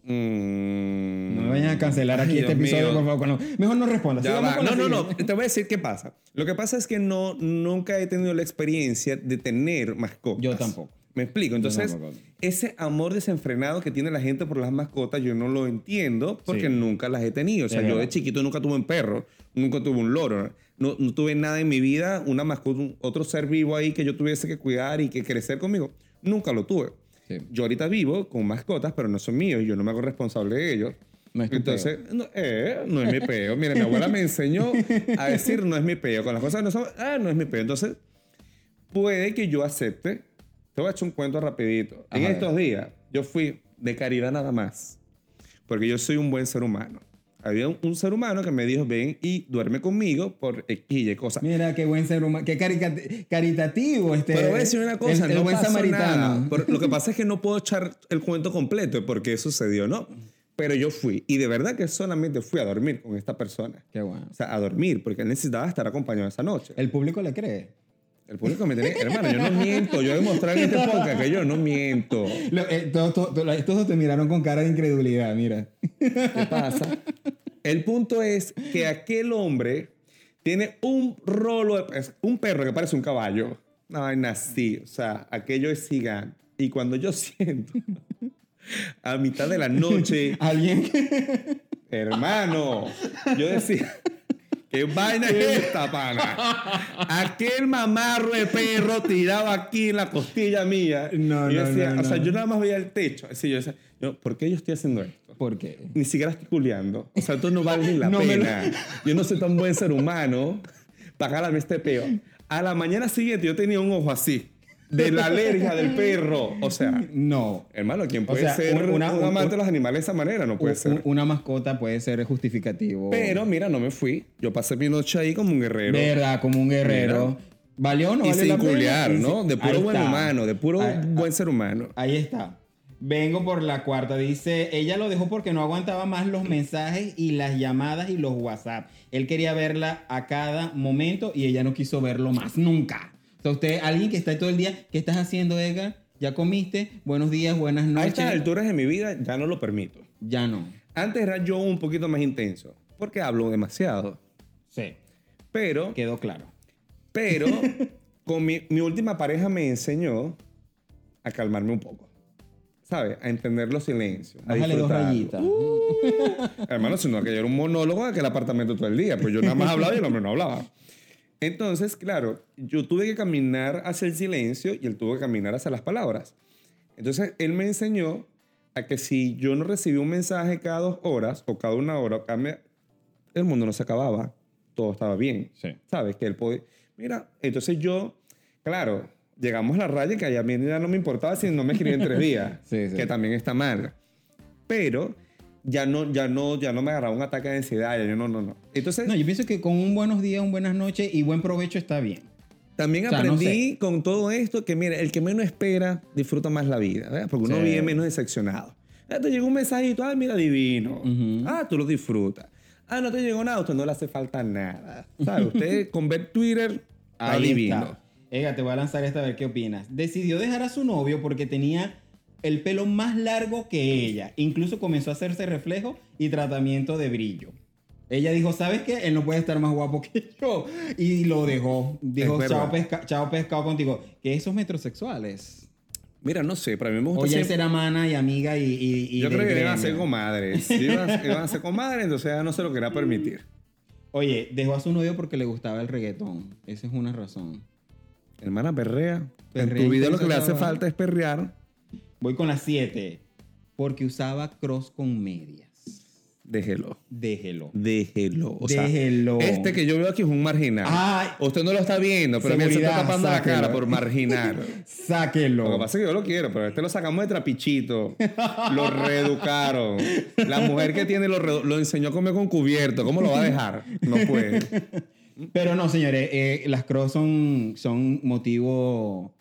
Mm. No me vayan a cancelar aquí este episodio, por favor. Mejor no respondas. No, no, no. Te voy a decir qué pasa. Lo que pasa es que no, nunca he tenido la experiencia de tener mascotas. Yo tampoco. Me explico. Entonces, ese amor desenfrenado que tiene la gente por las mascotas, yo no lo entiendo porque nunca las he tenido. O sea, yo de chiquito nunca tuve un perro, nunca tuve un loro. No tuve nada en mi vida, una mascota, otro ser vivo ahí que yo tuviese que cuidar y que crecer conmigo. Nunca lo tuve. Yo ahorita vivo con mascotas, pero no son míos y yo no me hago responsable de ellos. No es Entonces, no, eh, no, es mi peo. Mira, mi abuela me enseñó a decir no es mi peo. Con las cosas no son, ah, no es mi peo. Entonces, puede que yo acepte. Te voy a echar un cuento rapidito. en estos días, yo fui de caridad nada más. Porque yo soy un buen ser humano había un, ser humano que me dijo, ven y duerme conmigo por X y cosas. Mira, qué buen ser humano, qué caritativo este. Pero voy a decir una cosa, el, no buen samaritano. lo que pasa es que no puedo echar el cuento completo de por qué sucedió, ¿no? Pero yo fui, y de verdad que solamente fui a dormir con esta persona. Qué bueno. O sea, a dormir, porque necesitaba estar acompañado esa noche. ¿El público le cree? El público me tiene... Hermano, yo no miento. Yo he demostrado en este podcast que yo no miento. Eh, todos te miraron con cara de incredulidad, mira. ¿Qué pasa? El punto es que aquel hombre tiene un rolo, de, un perro que parece un caballo. No, vaina así. O sea, aquello es gigante. Y cuando yo siento a mitad de la noche. Alguien. Hermano, yo decía, ¿qué vaina es esta, pana? Aquel mamarro de perro tirado aquí en la costilla mía. No, y yo no, decía, no, o sea, yo nada más veía el techo. Así yo decía, yo, ¿por qué yo estoy haciendo esto? ¿Por qué? Ni siquiera estoy culeando. O sea, esto no vale ni la me lo- pena. Yo no soy tan buen ser humano para jalarme este peo. A la mañana siguiente yo tenía un ojo así. De la alergia del perro. O sea, No. hermano, ¿quién O puede sea, ser un- una- un un- amante de los animales de esa manera? No puede ser. Una mascota puede ser justificativo. Pero mira, no me fui. Yo pasé mi noche ahí como un guerrero. Verdad, como un guerrero. ¿Valió o no y valió sin sin- ¿no? De puro buen humano, de puro Ahí- buen ser humano. Ahí está. Vengo por la cuarta. Dice, ella lo dejó porque no aguantaba más los mensajes y las llamadas y los WhatsApp. Él quería verla a cada momento y ella no quiso verlo más, nunca. O sea, usted, alguien que está todo el día, ¿qué estás haciendo, Edgar? ¿Ya comiste? Buenos días, buenas A noches. estas alturas de mi vida ya no lo permito. Ya no. Antes era yo un poquito más intenso, porque hablo demasiado. Sí, Pero, quedó claro. pero, con mi, mi última pareja me enseñó a calmarme un poco. ¿Sabes? A entender los silencios. A Bájale dos rayitas. Hermano, sino que yo era un monólogo en aquel apartamento todo el día. Pues yo nada más hablaba y el hombre no hablaba. Entonces, claro, yo tuve que caminar hacia el silencio y él tuvo que caminar hacia las palabras. Entonces, él me enseñó a que si yo no recibía un mensaje cada dos horas o cada una hora, el mundo no se acababa. Todo estaba bien. Sí. ¿Sabes? Que él podía... Mira, entonces yo, claro, llegamos a la raya que a mí ya no me importaba si no me escribía en tres días. Sí, sí. Que también está mal. Pero ya no, ya no, ya no me agarraba un ataque de ansiedad. Ya yo no, no, no. Entonces, No, yo pienso que con un buenos días, un buenas noches y buen provecho está bien. también o sea, no aprendí con todo esto que, mira, el que menos espera disfruta más la vida, ¿verdad? Porque uno Sí. vive menos decepcionado. Ah, te llegó un mensajito, ah, mira, divino. Ujú. Ah, tú lo disfrutas. Ah, no te llegó nada, a usted no le hace falta nada. ¿Sabes? Usted con ver Twitter, está Ahí divino. está. Ega, te voy a lanzar esta a ver qué opinas. Decidió dejar a su novio porque tenía el pelo más largo que ella. Incluso comenzó a hacerse reflejo y tratamiento de brillo. Ella dijo, ¿sabes qué? Él no puede estar más guapo que yo. Y lo dejó. Dijo, chao, pesca- chao pescado contigo. Que esos metrosexuales. Mira, no sé, pero a mí me gusta O ya mana y amiga y, y, y Yo creo que iban a ser comadres. Iban, iban a ser comadres, entonces no se lo quería permitir. Oye, dejó a su novio porque le gustaba el reggaetón. Esa es una razón. Hermana, perrea. Perrea en tu vida lo que le hace falta es perrear. Voy con las 7. Porque usaba cross con medias. Déjelo. Déjelo. Déjelo. O sea, Déjelo. este que yo veo aquí es un marginal. Usted no lo está viendo, pero mira, se está tapando la sáquelo. cara por marginal. Lo que Sáquelo. pasa es que yo lo quiero, pero este lo sacamos de trapichito. Lo reeducaron. La mujer que tiene lo, lo enseñó a comer con cubierto. ¿Cómo lo va a dejar? No puede. Pero no, señores, eh, las cross son, son motivo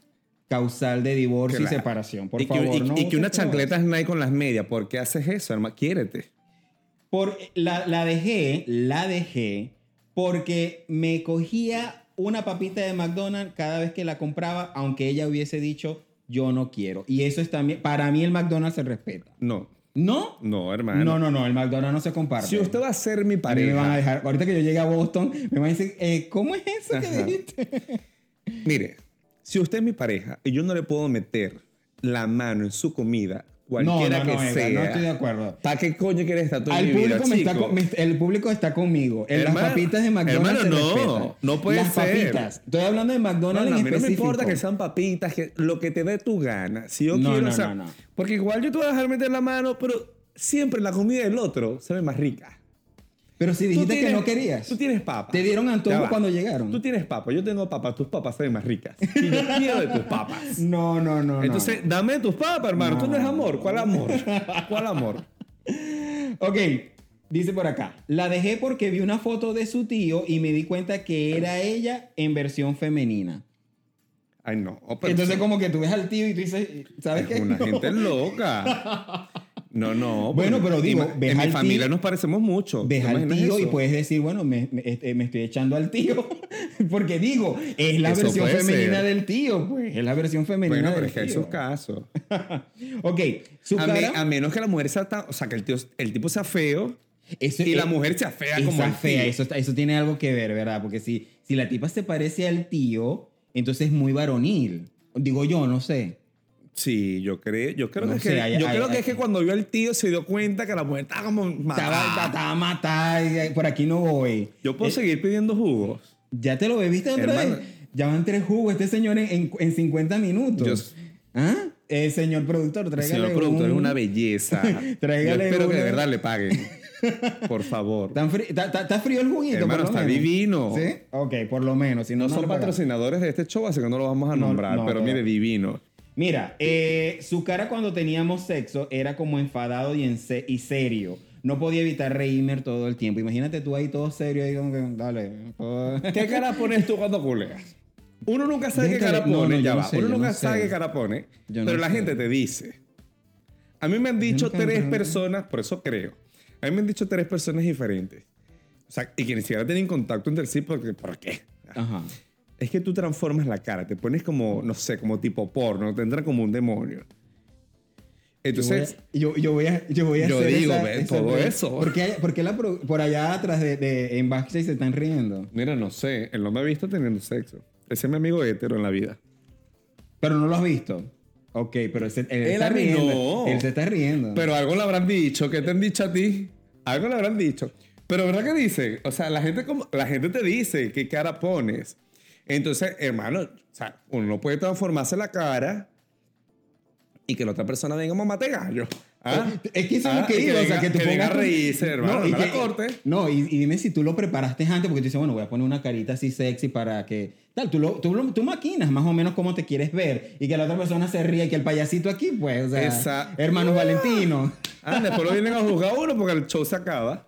causal de divorcio y separación. Por y que, favor, y- no y que una chancleta es Nike con las medias. ¿Por qué haces eso, hermano? Quiérete. Por, la, la dejé, la dejé porque me cogía una papita de McDonald's cada vez que la compraba, aunque ella hubiese dicho yo no quiero. Y eso es también, para mí el McDonald's se respeta. No. ¿No? No, hermano. No, no, no, el McDonald's no se comparte. Si usted va a ser mi A mí me van a pareja, dejar, ahorita que yo llegue a Boston, me van a decir, eh, ¿cómo es eso que dijiste? mire, si usted es mi pareja y yo no le puedo meter la mano en su comida, cualquiera no, no, que sea, no estoy de acuerdo. ¿para qué coño quieres estar todo vida, público me está chico? con- me- el público está conmigo. En Hermano, las papitas de McDonald's hermano, se no, respetan. no puede las ser. papitas. Estoy hablando de McDonald's no, a en mí no me importa que sean papitas, que lo que te dé tu gana. Si yo quiero, o sea, porque igual yo te voy a dejar meter la mano, pero siempre la comida del otro se ve más rica. Pero si dijiste que no querías. Tú tienes papas. Te dieron antojo cuando llegaron. Tú tienes papas, yo tengo papas, tus papas se ven más ricas. Y yo quiero de tus papas. No, no, no, Entonces, dame tus papas, hermano. No. Tú no es amor. ¿Cuál amor? ¿Cuál amor? Ok, dice por acá. La dejé porque vi una foto de su tío y me di cuenta que era ella en versión femenina. Ay, no. pero Entonces como que tú ves al tío y tú dices, ¿sabes es qué? una No. gente loca. No, no. Bueno, pero digo, en- ves en mi familia tío- nos parecemos mucho. Ves ¿Te al tío y puedes decir, bueno, me, me- este, me estoy echando al tío. Porque digo, es la Eso versión femenina ser. del tío, pues. Es la versión femenina Bueno, pero del es que hay tío. sus casos. ok, su A, cara... me- a menos que la mujer sea tan... O sea, que el, tío, el tipo sea feo eso- y la mujer sea fea esa como el fea, tío. eso, eso tiene algo que ver, ¿verdad? Porque si, si la tipa se parece al tío, entonces es muy varonil. Digo yo, no sé. Sí, yo creo, yo creo, que, yo creo que es que cuando vio al tío se dio cuenta que la mujer estaba como matada. Estaba, matada, por aquí no voy. Yo puedo eh, seguir pidiendo jugos. Ya te lo bebiste otra vez. Ya van tres jugos este señor en, en, 50 minutos. ¿Ah? Eh, señor productor, tráigale Señor productor es una belleza. tráigale Yo espero que de verdad le paguen. Por favor. ¿Está frío el juguito? Hermano, está divino. ¿Sí? Ok, por lo menos. Si no, no, son patrocinadores de este show, así que no lo vamos a nombrar. pero mire, divino. Mira, eh, su cara cuando teníamos sexo era como enfadado y, en y serio. No podía evitar reírme todo el tiempo. Imagínate tú ahí todo serio, ahí como que, dale. ¿Qué cara pones tú cuando culeas? Uno nunca sabe qué cara pone, ya va. Uno nunca sabe qué cara pone, pero la gente te dice. A mí me han dicho tres personas, por eso creo. A mí me han dicho tres personas diferentes. O sea, y que ni siquiera tienen contacto entre sí porque, ¿por qué? Ajá. Es que tú transformas la cara, te pones como, no sé, como tipo porno, te entra como un demonio. Entonces, yo voy a, yo, voy a, yo voy a yo digo, todo eso. ¿Por qué, por allá atrás de, de, en backstage se están riendo? Mira, no sé, él no me ha visto teniendo sexo. Ese es mi amigo hetero en la vida. Pero no lo has visto. Ok, pero él, está riendo. Él se está riendo. Pero algo le habrán dicho. ¿Qué te han dicho a ti? Algo le habrán dicho. Pero ¿verdad que dice? O sea, la gente, como, la gente te dice qué cara pones. Entonces, hermano, o sea, uno no puede transformarse la cara y que la otra persona venga mamate gallo. ¿Ah? Es que eso es lo ah, que iba, o sea, que tú pongas... reírse, hermano, no, y la corte. No, y, dime si tú lo preparaste antes, porque tú dices, bueno, voy a poner una carita así sexy para que... Tal, tú, lo, tú, tú maquinas más o menos cómo te quieres ver y que la otra persona se ría y que el payasito aquí, pues, o sea, hermanos Valentino. Ah, después lo vienen a juzgar uno porque el show se acaba.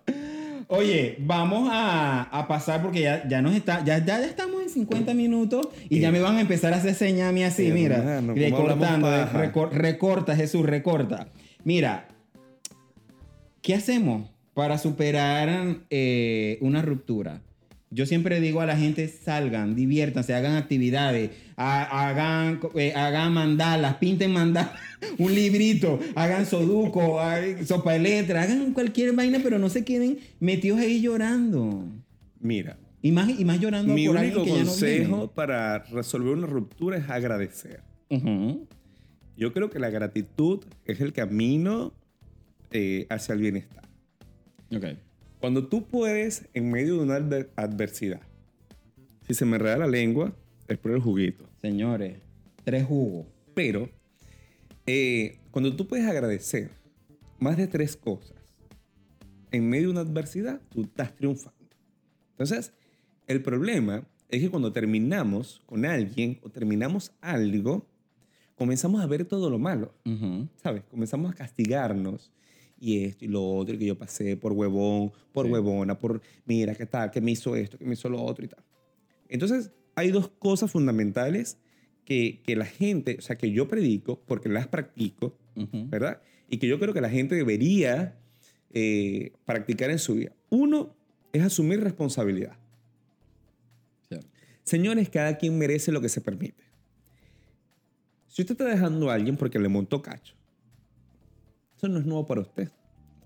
Oye, vamos a, a, pasar porque ya, ya nos está, ya, ya estamos en 50 minutos y ya me van a empezar a hacer señas a mí así, mira, recortando, recorta Jesús, recorta. Mira, ¿qué hacemos para superar eh, una ruptura? Yo siempre digo a la gente, salgan, diviértanse, hagan actividades, hagan, eh, hagan mandalas, pinten mandalas, un librito, hagan soduco, sopa de letra, hagan cualquier vaina, pero no se queden metidos ahí llorando. Mira. Y más, y más llorando mi único consejo para resolver una ruptura es agradecer. Yo creo que la gratitud es el camino eh, hacia el bienestar. Okay. Cuando tú puedes, en medio de una adversidad, si se me enreda la lengua, es por el juguito. Señores, tres jugos. Pero, eh, cuando tú puedes agradecer más de tres cosas, en medio de una adversidad, tú estás triunfando. Entonces, el problema es que cuando terminamos con alguien o terminamos algo, comenzamos a ver todo lo malo, ¿sabes? Comenzamos a castigarnos y esto y lo otro que yo pasé por huevón, por huevona, por mira, ¿qué tal? ¿Qué me hizo esto? ¿Qué me hizo lo otro y tal? Entonces, hay dos cosas fundamentales que, que la gente, o sea, que yo predico porque las practico, ¿verdad? Y que yo creo que la gente debería eh, practicar en su vida. Uno es asumir responsabilidad. Señores, cada quien merece lo que se permite. Si usted está dejando a alguien porque le montó cacho, eso no es nuevo para usted.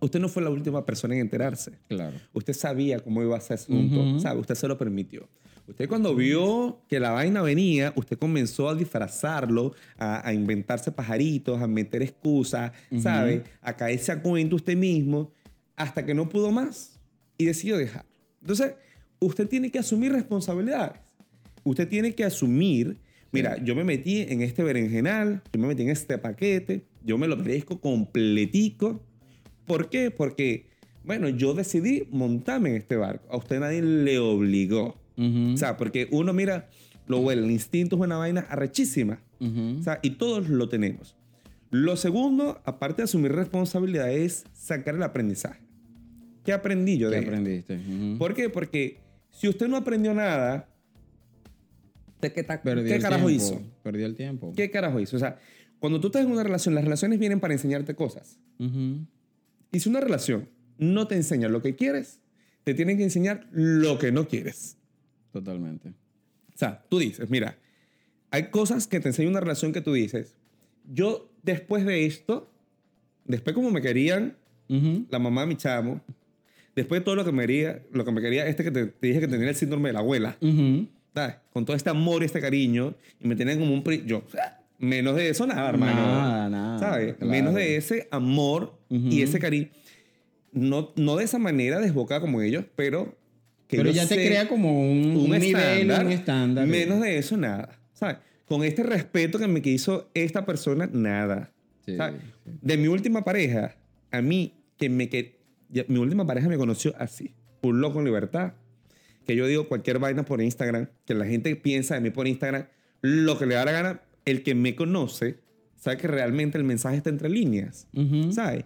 Usted no fue la última persona en enterarse. Claro. Usted sabía cómo iba a ser ese asunto. ¿sabe? Usted se lo permitió. Usted cuando vio que la vaina venía, usted comenzó a disfrazarlo, a, inventarse pajaritos, a meter excusas, ¿sabe? A caerse a cuento usted mismo, hasta que no pudo más y decidió dejar. Entonces, usted tiene que asumir responsabilidades. Usted tiene que asumir Mira, yo me metí en este berenjenal, yo me metí en este paquete, yo me lo merezco completico. ¿Por qué? Porque, bueno, yo decidí montarme en este barco. A usted nadie le obligó. O sea, porque uno, mira, lo bueno, el instinto es una vaina arrechísima. O sea, y todos lo tenemos. Lo segundo, aparte de asumir responsabilidad, es sacar el aprendizaje. ¿Qué aprendí yo de ¿Qué aprendiste? ¿Por qué? Porque si usted no aprendió nada, qué, carajo hizo? Perdió el tiempo. ¿Qué carajo hizo? O sea, cuando tú estás en una relación, las relaciones vienen para enseñarte cosas. Y si una relación no te enseña lo que quieres, te tienen que enseñar lo que no quieres. Totalmente. O sea, tú dices, mira, hay cosas que te enseña una relación que tú dices, yo después de esto, después como me querían, la mamá de mi chamo, después de todo lo que me quería, lo que me quería, este que te, dije que tenía el síndrome de la abuela, con todo este amor y este cariño, y me tenían como un... Yo, Menos de eso, nada, hermano. Nada, nada, ¿Sabes? claro. Menos de ese amor y ese cariño. No, no de esa manera desbocada como ellos, pero. que Pero ya te crea como un, un, un nivel, estándar. un estándar. Menos de eso, nada. ¿Sabes? Con este respeto que me quiso esta persona, nada. Sí, ¿sabes? sí. De mi última pareja, a mí, que me que mi última pareja me conoció así, un loco en libertad, que yo digo cualquier vaina por Instagram, que la gente piensa de mí por Instagram, lo que le da la gana, el que me conoce, sabe que realmente el mensaje está entre líneas, Ujú. ¿sabes?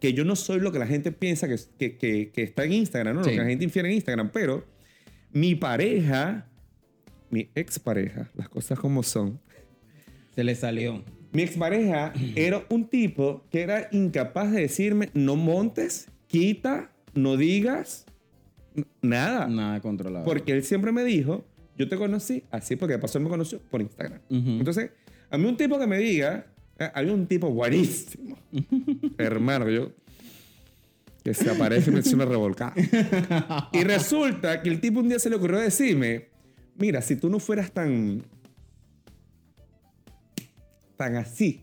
Que yo no soy lo que la gente piensa que, que, que- que está en Instagram, ¿no? Sí. Lo que la gente infiere en Instagram, pero mi pareja, mi expareja, las cosas como son, Se le salió. mi expareja era un tipo que era incapaz de decirme no montes, quita, no digas, nada. Nada controlado. Porque él siempre me dijo, yo te conocí así porque de paso él me conoció por Instagram. Entonces, a mí un tipo que me diga, eh, hay un tipo buenísimo, hermano, yo, que se aparece y me una revolcada. y resulta que el tipo un día se le ocurrió decirme, mira, si tú no fueras tan, tan así,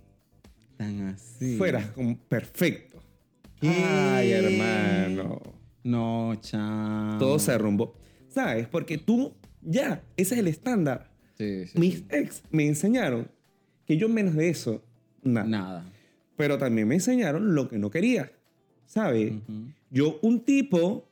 Tan así. fueras como perfecto. ¿Qué? Ay, hermano. No, chao. Todo se derrumbó. ¿Sabes? Porque tú, ya, ese es el estándar. Sí, sí. Mis ex me enseñaron que yo menos de eso, nada. Nada. Pero también me enseñaron lo que no quería. ¿Sabes? Ujú. Yo, un tipo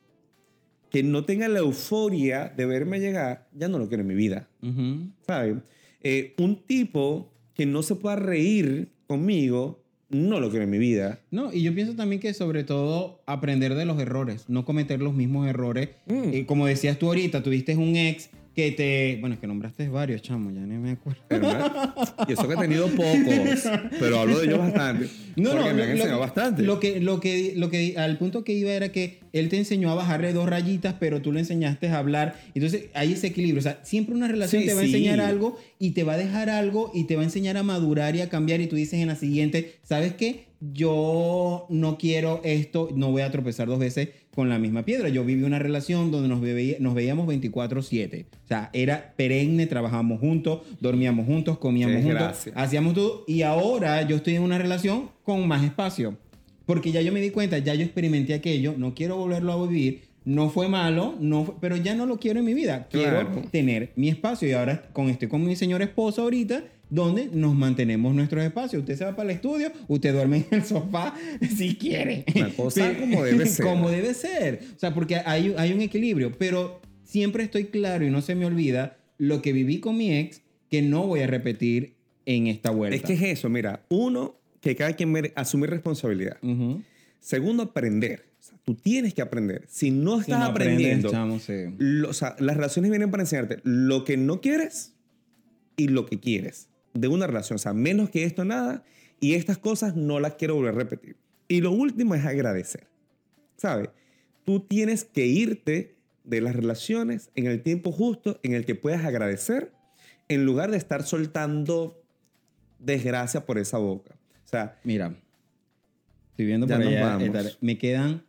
que no tenga la euforia de verme llegar, ya no lo quiero en mi vida. Ujú. ¿Sabes? Eh, un tipo que no se pueda reír conmigo, no lo quiero en mi vida. No, y yo pienso también que sobre todo aprender de los errores, no cometer los mismos errores. Mm. Eh, como decías tú ahorita, tuviste un ex que te... Bueno, es que nombraste varios, chamo, ya ni me acuerdo. Hermano. Y eso que he tenido pocos, pero hablo de ellos bastante. porque me han enseñado lo, bastante. Lo que, lo que, lo que, al punto que iba era que él te enseñó a bajarle dos rayitas, pero tú le enseñaste a hablar. Entonces hay ese equilibrio. O sea, siempre una relación Sí, te va a sí. enseñar algo y te va a dejar algo y te va a enseñar a madurar y a cambiar. Y tú dices en la siguiente, ¿sabes qué? Yo no quiero esto, no voy a tropezar dos veces con la misma piedra. Yo viví una relación donde nos, nos veíamos 24/7. O sea, era perenne, trabajábamos juntos, dormíamos juntos, comíamos juntos, hacíamos todo. Y ahora yo estoy en una relación con más espacio. Porque ya yo me di cuenta, ya yo experimenté aquello, no quiero volverlo a vivir. No fue malo, no fue- pero ya no lo quiero en mi vida. Quiero Claro. tener mi espacio. Y ahora con, estoy con mi señor esposo ahorita, donde nos mantenemos nuestros espacios. Usted se va para el estudio, usted duerme en el sofá si quiere. Una cosa Pero- como debe ser. Como debe ser. O sea, porque hay, hay un equilibrio. Pero siempre estoy claro y no se me olvida lo que viví con mi ex que no voy a repetir en esta vuelta. Es que es eso, mira. Uno, que cada quien asumir responsabilidad. Ujú. Segundo, aprender. O sea, tú tienes que aprender. Si no Si estás no aprendes, aprendiendo, chamo, sí. lo- o sea, las relaciones vienen para enseñarte lo que no quieres y lo que quieres de una relación. O sea, menos que esto, nada. Y estas cosas no las quiero volver a repetir. Y lo último es agradecer. ¿Sabes? Tú tienes que irte de las relaciones en el tiempo justo en el que puedas agradecer en lugar de estar soltando desgracia por esa boca. O sea, Mira, estoy viendo nos allá. vamos. esta- Me quedan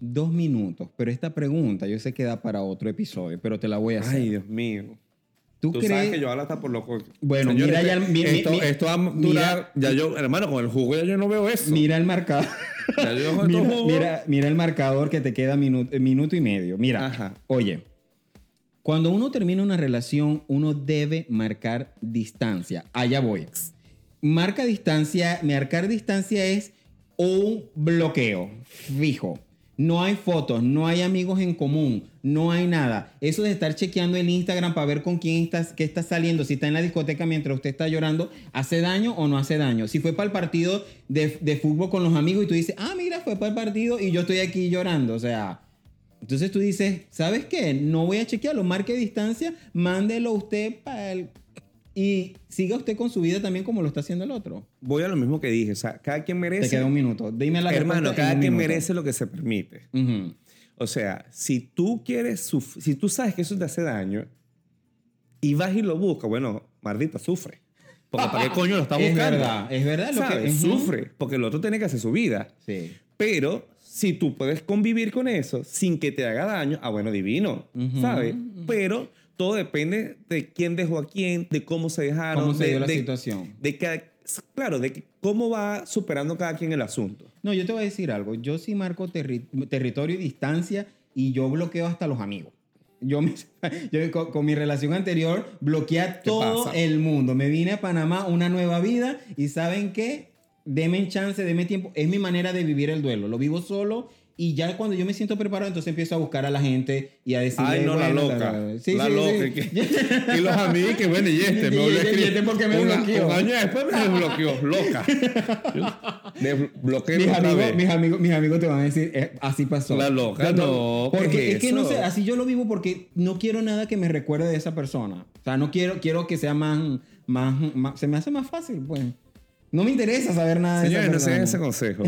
dos minutos, pero esta pregunta yo sé que da para otro episodio, pero te la voy a hacer. ay, Dios mío. ¿Tú, Tú crees? sabes que yo hablo hasta por loco. Bueno, mira ya el- mi- esto, mi- esto va a mira- durar. ya yo, hermano, con el jugo ya yo no veo eso. Mira el marcador. Ya yo mira, mira, mira el marcador que te queda minuto, minuto y medio. Mira, Ajá. oye, cuando uno termina una relación, uno debe marcar distancia. Allá voy. Marca distancia, marcar distancia es un bloqueo fijo. No hay fotos, no hay amigos en común, no hay nada. Eso de estar chequeando el Instagram para ver con quién estás, qué está saliendo, si está en la discoteca mientras usted está llorando, ¿hace daño o no hace daño? Si fue para el partido de, de fútbol con los amigos y tú dices, ah, mira, fue para el partido y yo estoy aquí llorando, o sea, entonces tú dices, ¿sabes qué? No voy a chequearlo, marque distancia, mándelo usted para el... Y siga usted con su vida también como lo está haciendo el otro. Voy a lo mismo que dije. O sea, cada quien Te merece. queda un minuto. Dime la hermano, cada quien minuto. merece lo que se permite. Ujú. O sea, si tú quieres, si tú sabes que eso te hace daño y vas y lo buscas, bueno, maldita, sufre. Porque ¿para qué coño lo está Es buscando? verdad, es verdad lo que- ¿Sabes? Ujú. Sufre, porque el otro tiene que hacer su vida. Sí. Pero si tú puedes convivir con eso sin que te haga daño, ah, bueno, divino, Ujú. ¿sabes? Pero todo depende de quién dejó a quién, de cómo se dejaron. ¿Cómo se de, dio la de- situación? de cada- claro, de cómo va superando cada quien el asunto. No, yo te voy a decir algo. Yo sí marco terri- territorio y distancia y yo bloqueo hasta los amigos. Yo, me- yo con, con mi relación anterior bloqueé a ¿Qué todo pasa? el mundo. Me vine a Panamá, una nueva vida y ¿saben qué? Deme chance, deme tiempo. Es mi manera de vivir el duelo. Lo vivo solo y ya cuando yo me siento preparado, entonces empiezo a buscar a la gente y a decirle, Ay, no, la bueno, loca. tal, Sí, la sí, loca. sí. y los amigos que, bueno, y este, me Y volvió a este- y escribir. este porque me Una- bloqueó. Un año después me desbloqueó, loca. Desbloqueé mis, amigos, mis, amigos, mis amigos te van a decir, eh, así pasó. La loca, Yo no, ¿qué Porque es es que no eso? sé, así yo lo vivo porque no quiero nada que me recuerde de esa persona. O sea, no quiero, quiero que sea más, más, más- se me hace más fácil, pues. No me interesa saber nada de Señores, no sigan ese consejo.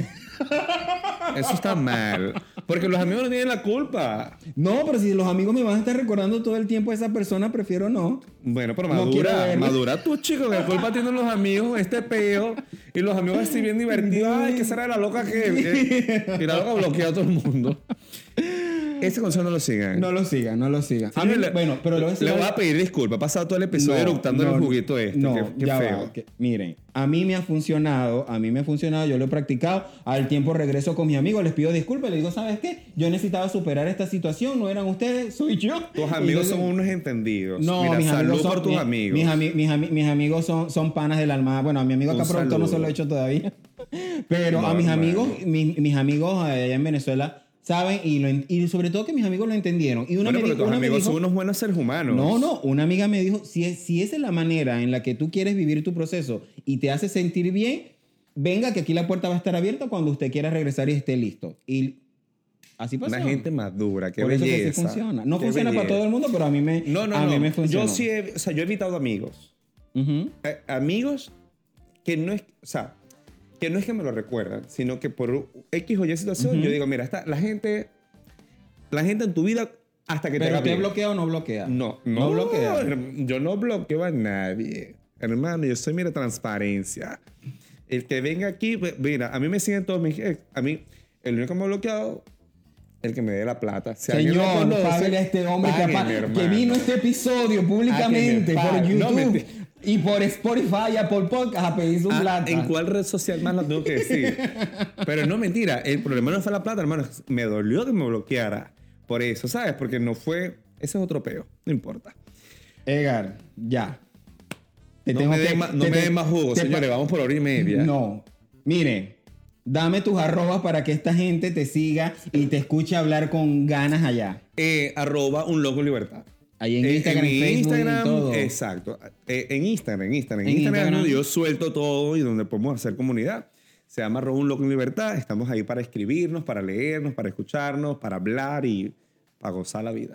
Eso está mal. Porque los amigos no tienen la culpa. No, pero si los amigos me van a estar recordando todo el tiempo a esa persona, prefiero no. Bueno, pero No quiero madura, verlo. madura tú, chico, que la culpa tienen los amigos, este peo, y los amigos así bien divertidos. Ay, que será la loca que, que- y la loca bloquea a todo el mundo. Ese consejo no lo sigan. No lo sigan, no lo sigan. A mí- Señor, le- bueno, pero le voy a Le voy a pedir disculpas. Pasado todo el episodio No, eructando no, el juguito este. No, qué, qué ya feo. va, que- miren, a mí me ha funcionado, a mí me ha funcionado, yo lo he practicado. Al tiempo regreso con mis amigos, les pido disculpas, les digo, ¿sabes qué? Yo necesitaba superar esta situación, no eran ustedes, soy yo. Tus amigos yo- son unos entendidos. No, Mira, mis salud amigos son por tus mi- amigos. Mis, ami- mis ami- mis amigos son, son panas del alma. Bueno, a mi amigo acá productor no se lo he hecho todavía. Pero a mis amigos, mis, mis amigos allá en Venezuela saben y, lo y sobre todo que mis amigos lo entendieron. Y una bueno, me dijo- tus una me amigos dijo- son unos buenos seres humanos. no, no, una amiga me dijo, si, es- si esa es la manera en la que tú quieres vivir tu proceso y te hace sentir bien, venga que aquí la puerta va a estar abierta cuando usted quiera regresar y esté listo. Y así pasó. Una gente madura, qué Por eso belleza. que sí funciona. No Qué funciona para belleza. todo el mundo, pero a mí me, No, no, a no. mí me funcionó. Yo sí he, o sea, yo he evitado amigos. Ujú. Eh, amigos que no es, o sea, que no es que me lo recuerdan, sino que por X o Y situación yo digo, mira, esta, la gente, la gente en tu vida hasta que te Pero usted bien. bloquea o no bloquea. No, no, No bloquea. Yo no bloqueo a nadie. Hermano, yo soy, mira, transparencia. El que venga aquí, pues, mira, a mí me siguen todos mis ex. A mí, el único que me ha bloqueado, el que me dé la plata. Si Señor, págale a este hombre que, apa- que hermano. vino este episodio públicamente que me por. No, YouTube mentira. Y por Spotify por podcast a pedir su Ah, plata. ¿En cuál red social más lo tengo que decir? Pero no, mentira. El problema no fue la plata, hermano. Me dolió que me bloqueara. Por eso, ¿sabes? Porque no fue... Ese es otro peo. No importa. Edgar, ya. Te No tengo me den más, no te- más jugo, te- señores. Vamos por hora y media. No. Mire, dame tus arrobas para que esta gente te siga y te escuche hablar con ganas allá. Eh, arroba un loco libertad. Ahí en Eh, Instagram, en Facebook, Instagram, en todo. exacto. Eh, en Instagram, en Instagram. En Instagram, Instagram. donde yo suelto todo y donde podemos hacer comunidad. Se llama arroba un loco en libertad. Estamos ahí para escribirnos, para leernos, para escucharnos, para hablar y para gozar la vida.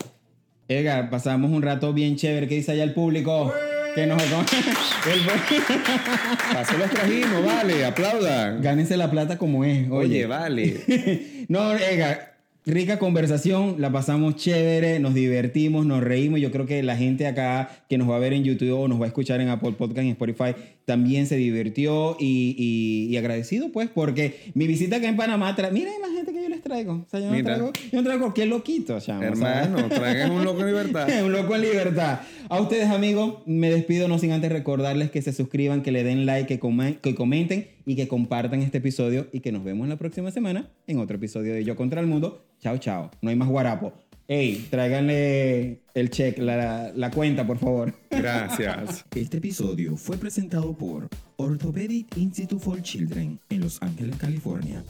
Edgar, pasamos un rato bien chévere. ¿Qué dice allá el público? Que nos el- Pasó los trajimos, vale, aplaudan. Gánense la plata como es. Oye, vale. no, Edgar, rica conversación, la pasamos chévere, nos divertimos, nos reímos. Yo creo que la gente acá que nos va a ver en YouTube o nos va a escuchar en Apple Podcast y Spotify también se divirtió y, y- y agradecido, pues, porque mi visita acá en Panamá, miren la gente que yo les traigo. O sea, yo no traigo, yo no traigo cualquier loquito, chamo. Hermano, traigan un loco en libertad. un loco en libertad. A ustedes, amigos, me despido no sin antes recordarles que se suscriban, que le den like, que, comen- que comenten y que compartan este episodio y que nos vemos la próxima semana en otro episodio de Yo contra el Mundo. Chao, chao. No hay más guarapo. Ey, tráiganle el check, la, la cuenta, por favor. Gracias. Este episodio fue presentado por Orthopedic Institute for Children en Los Ángeles, California.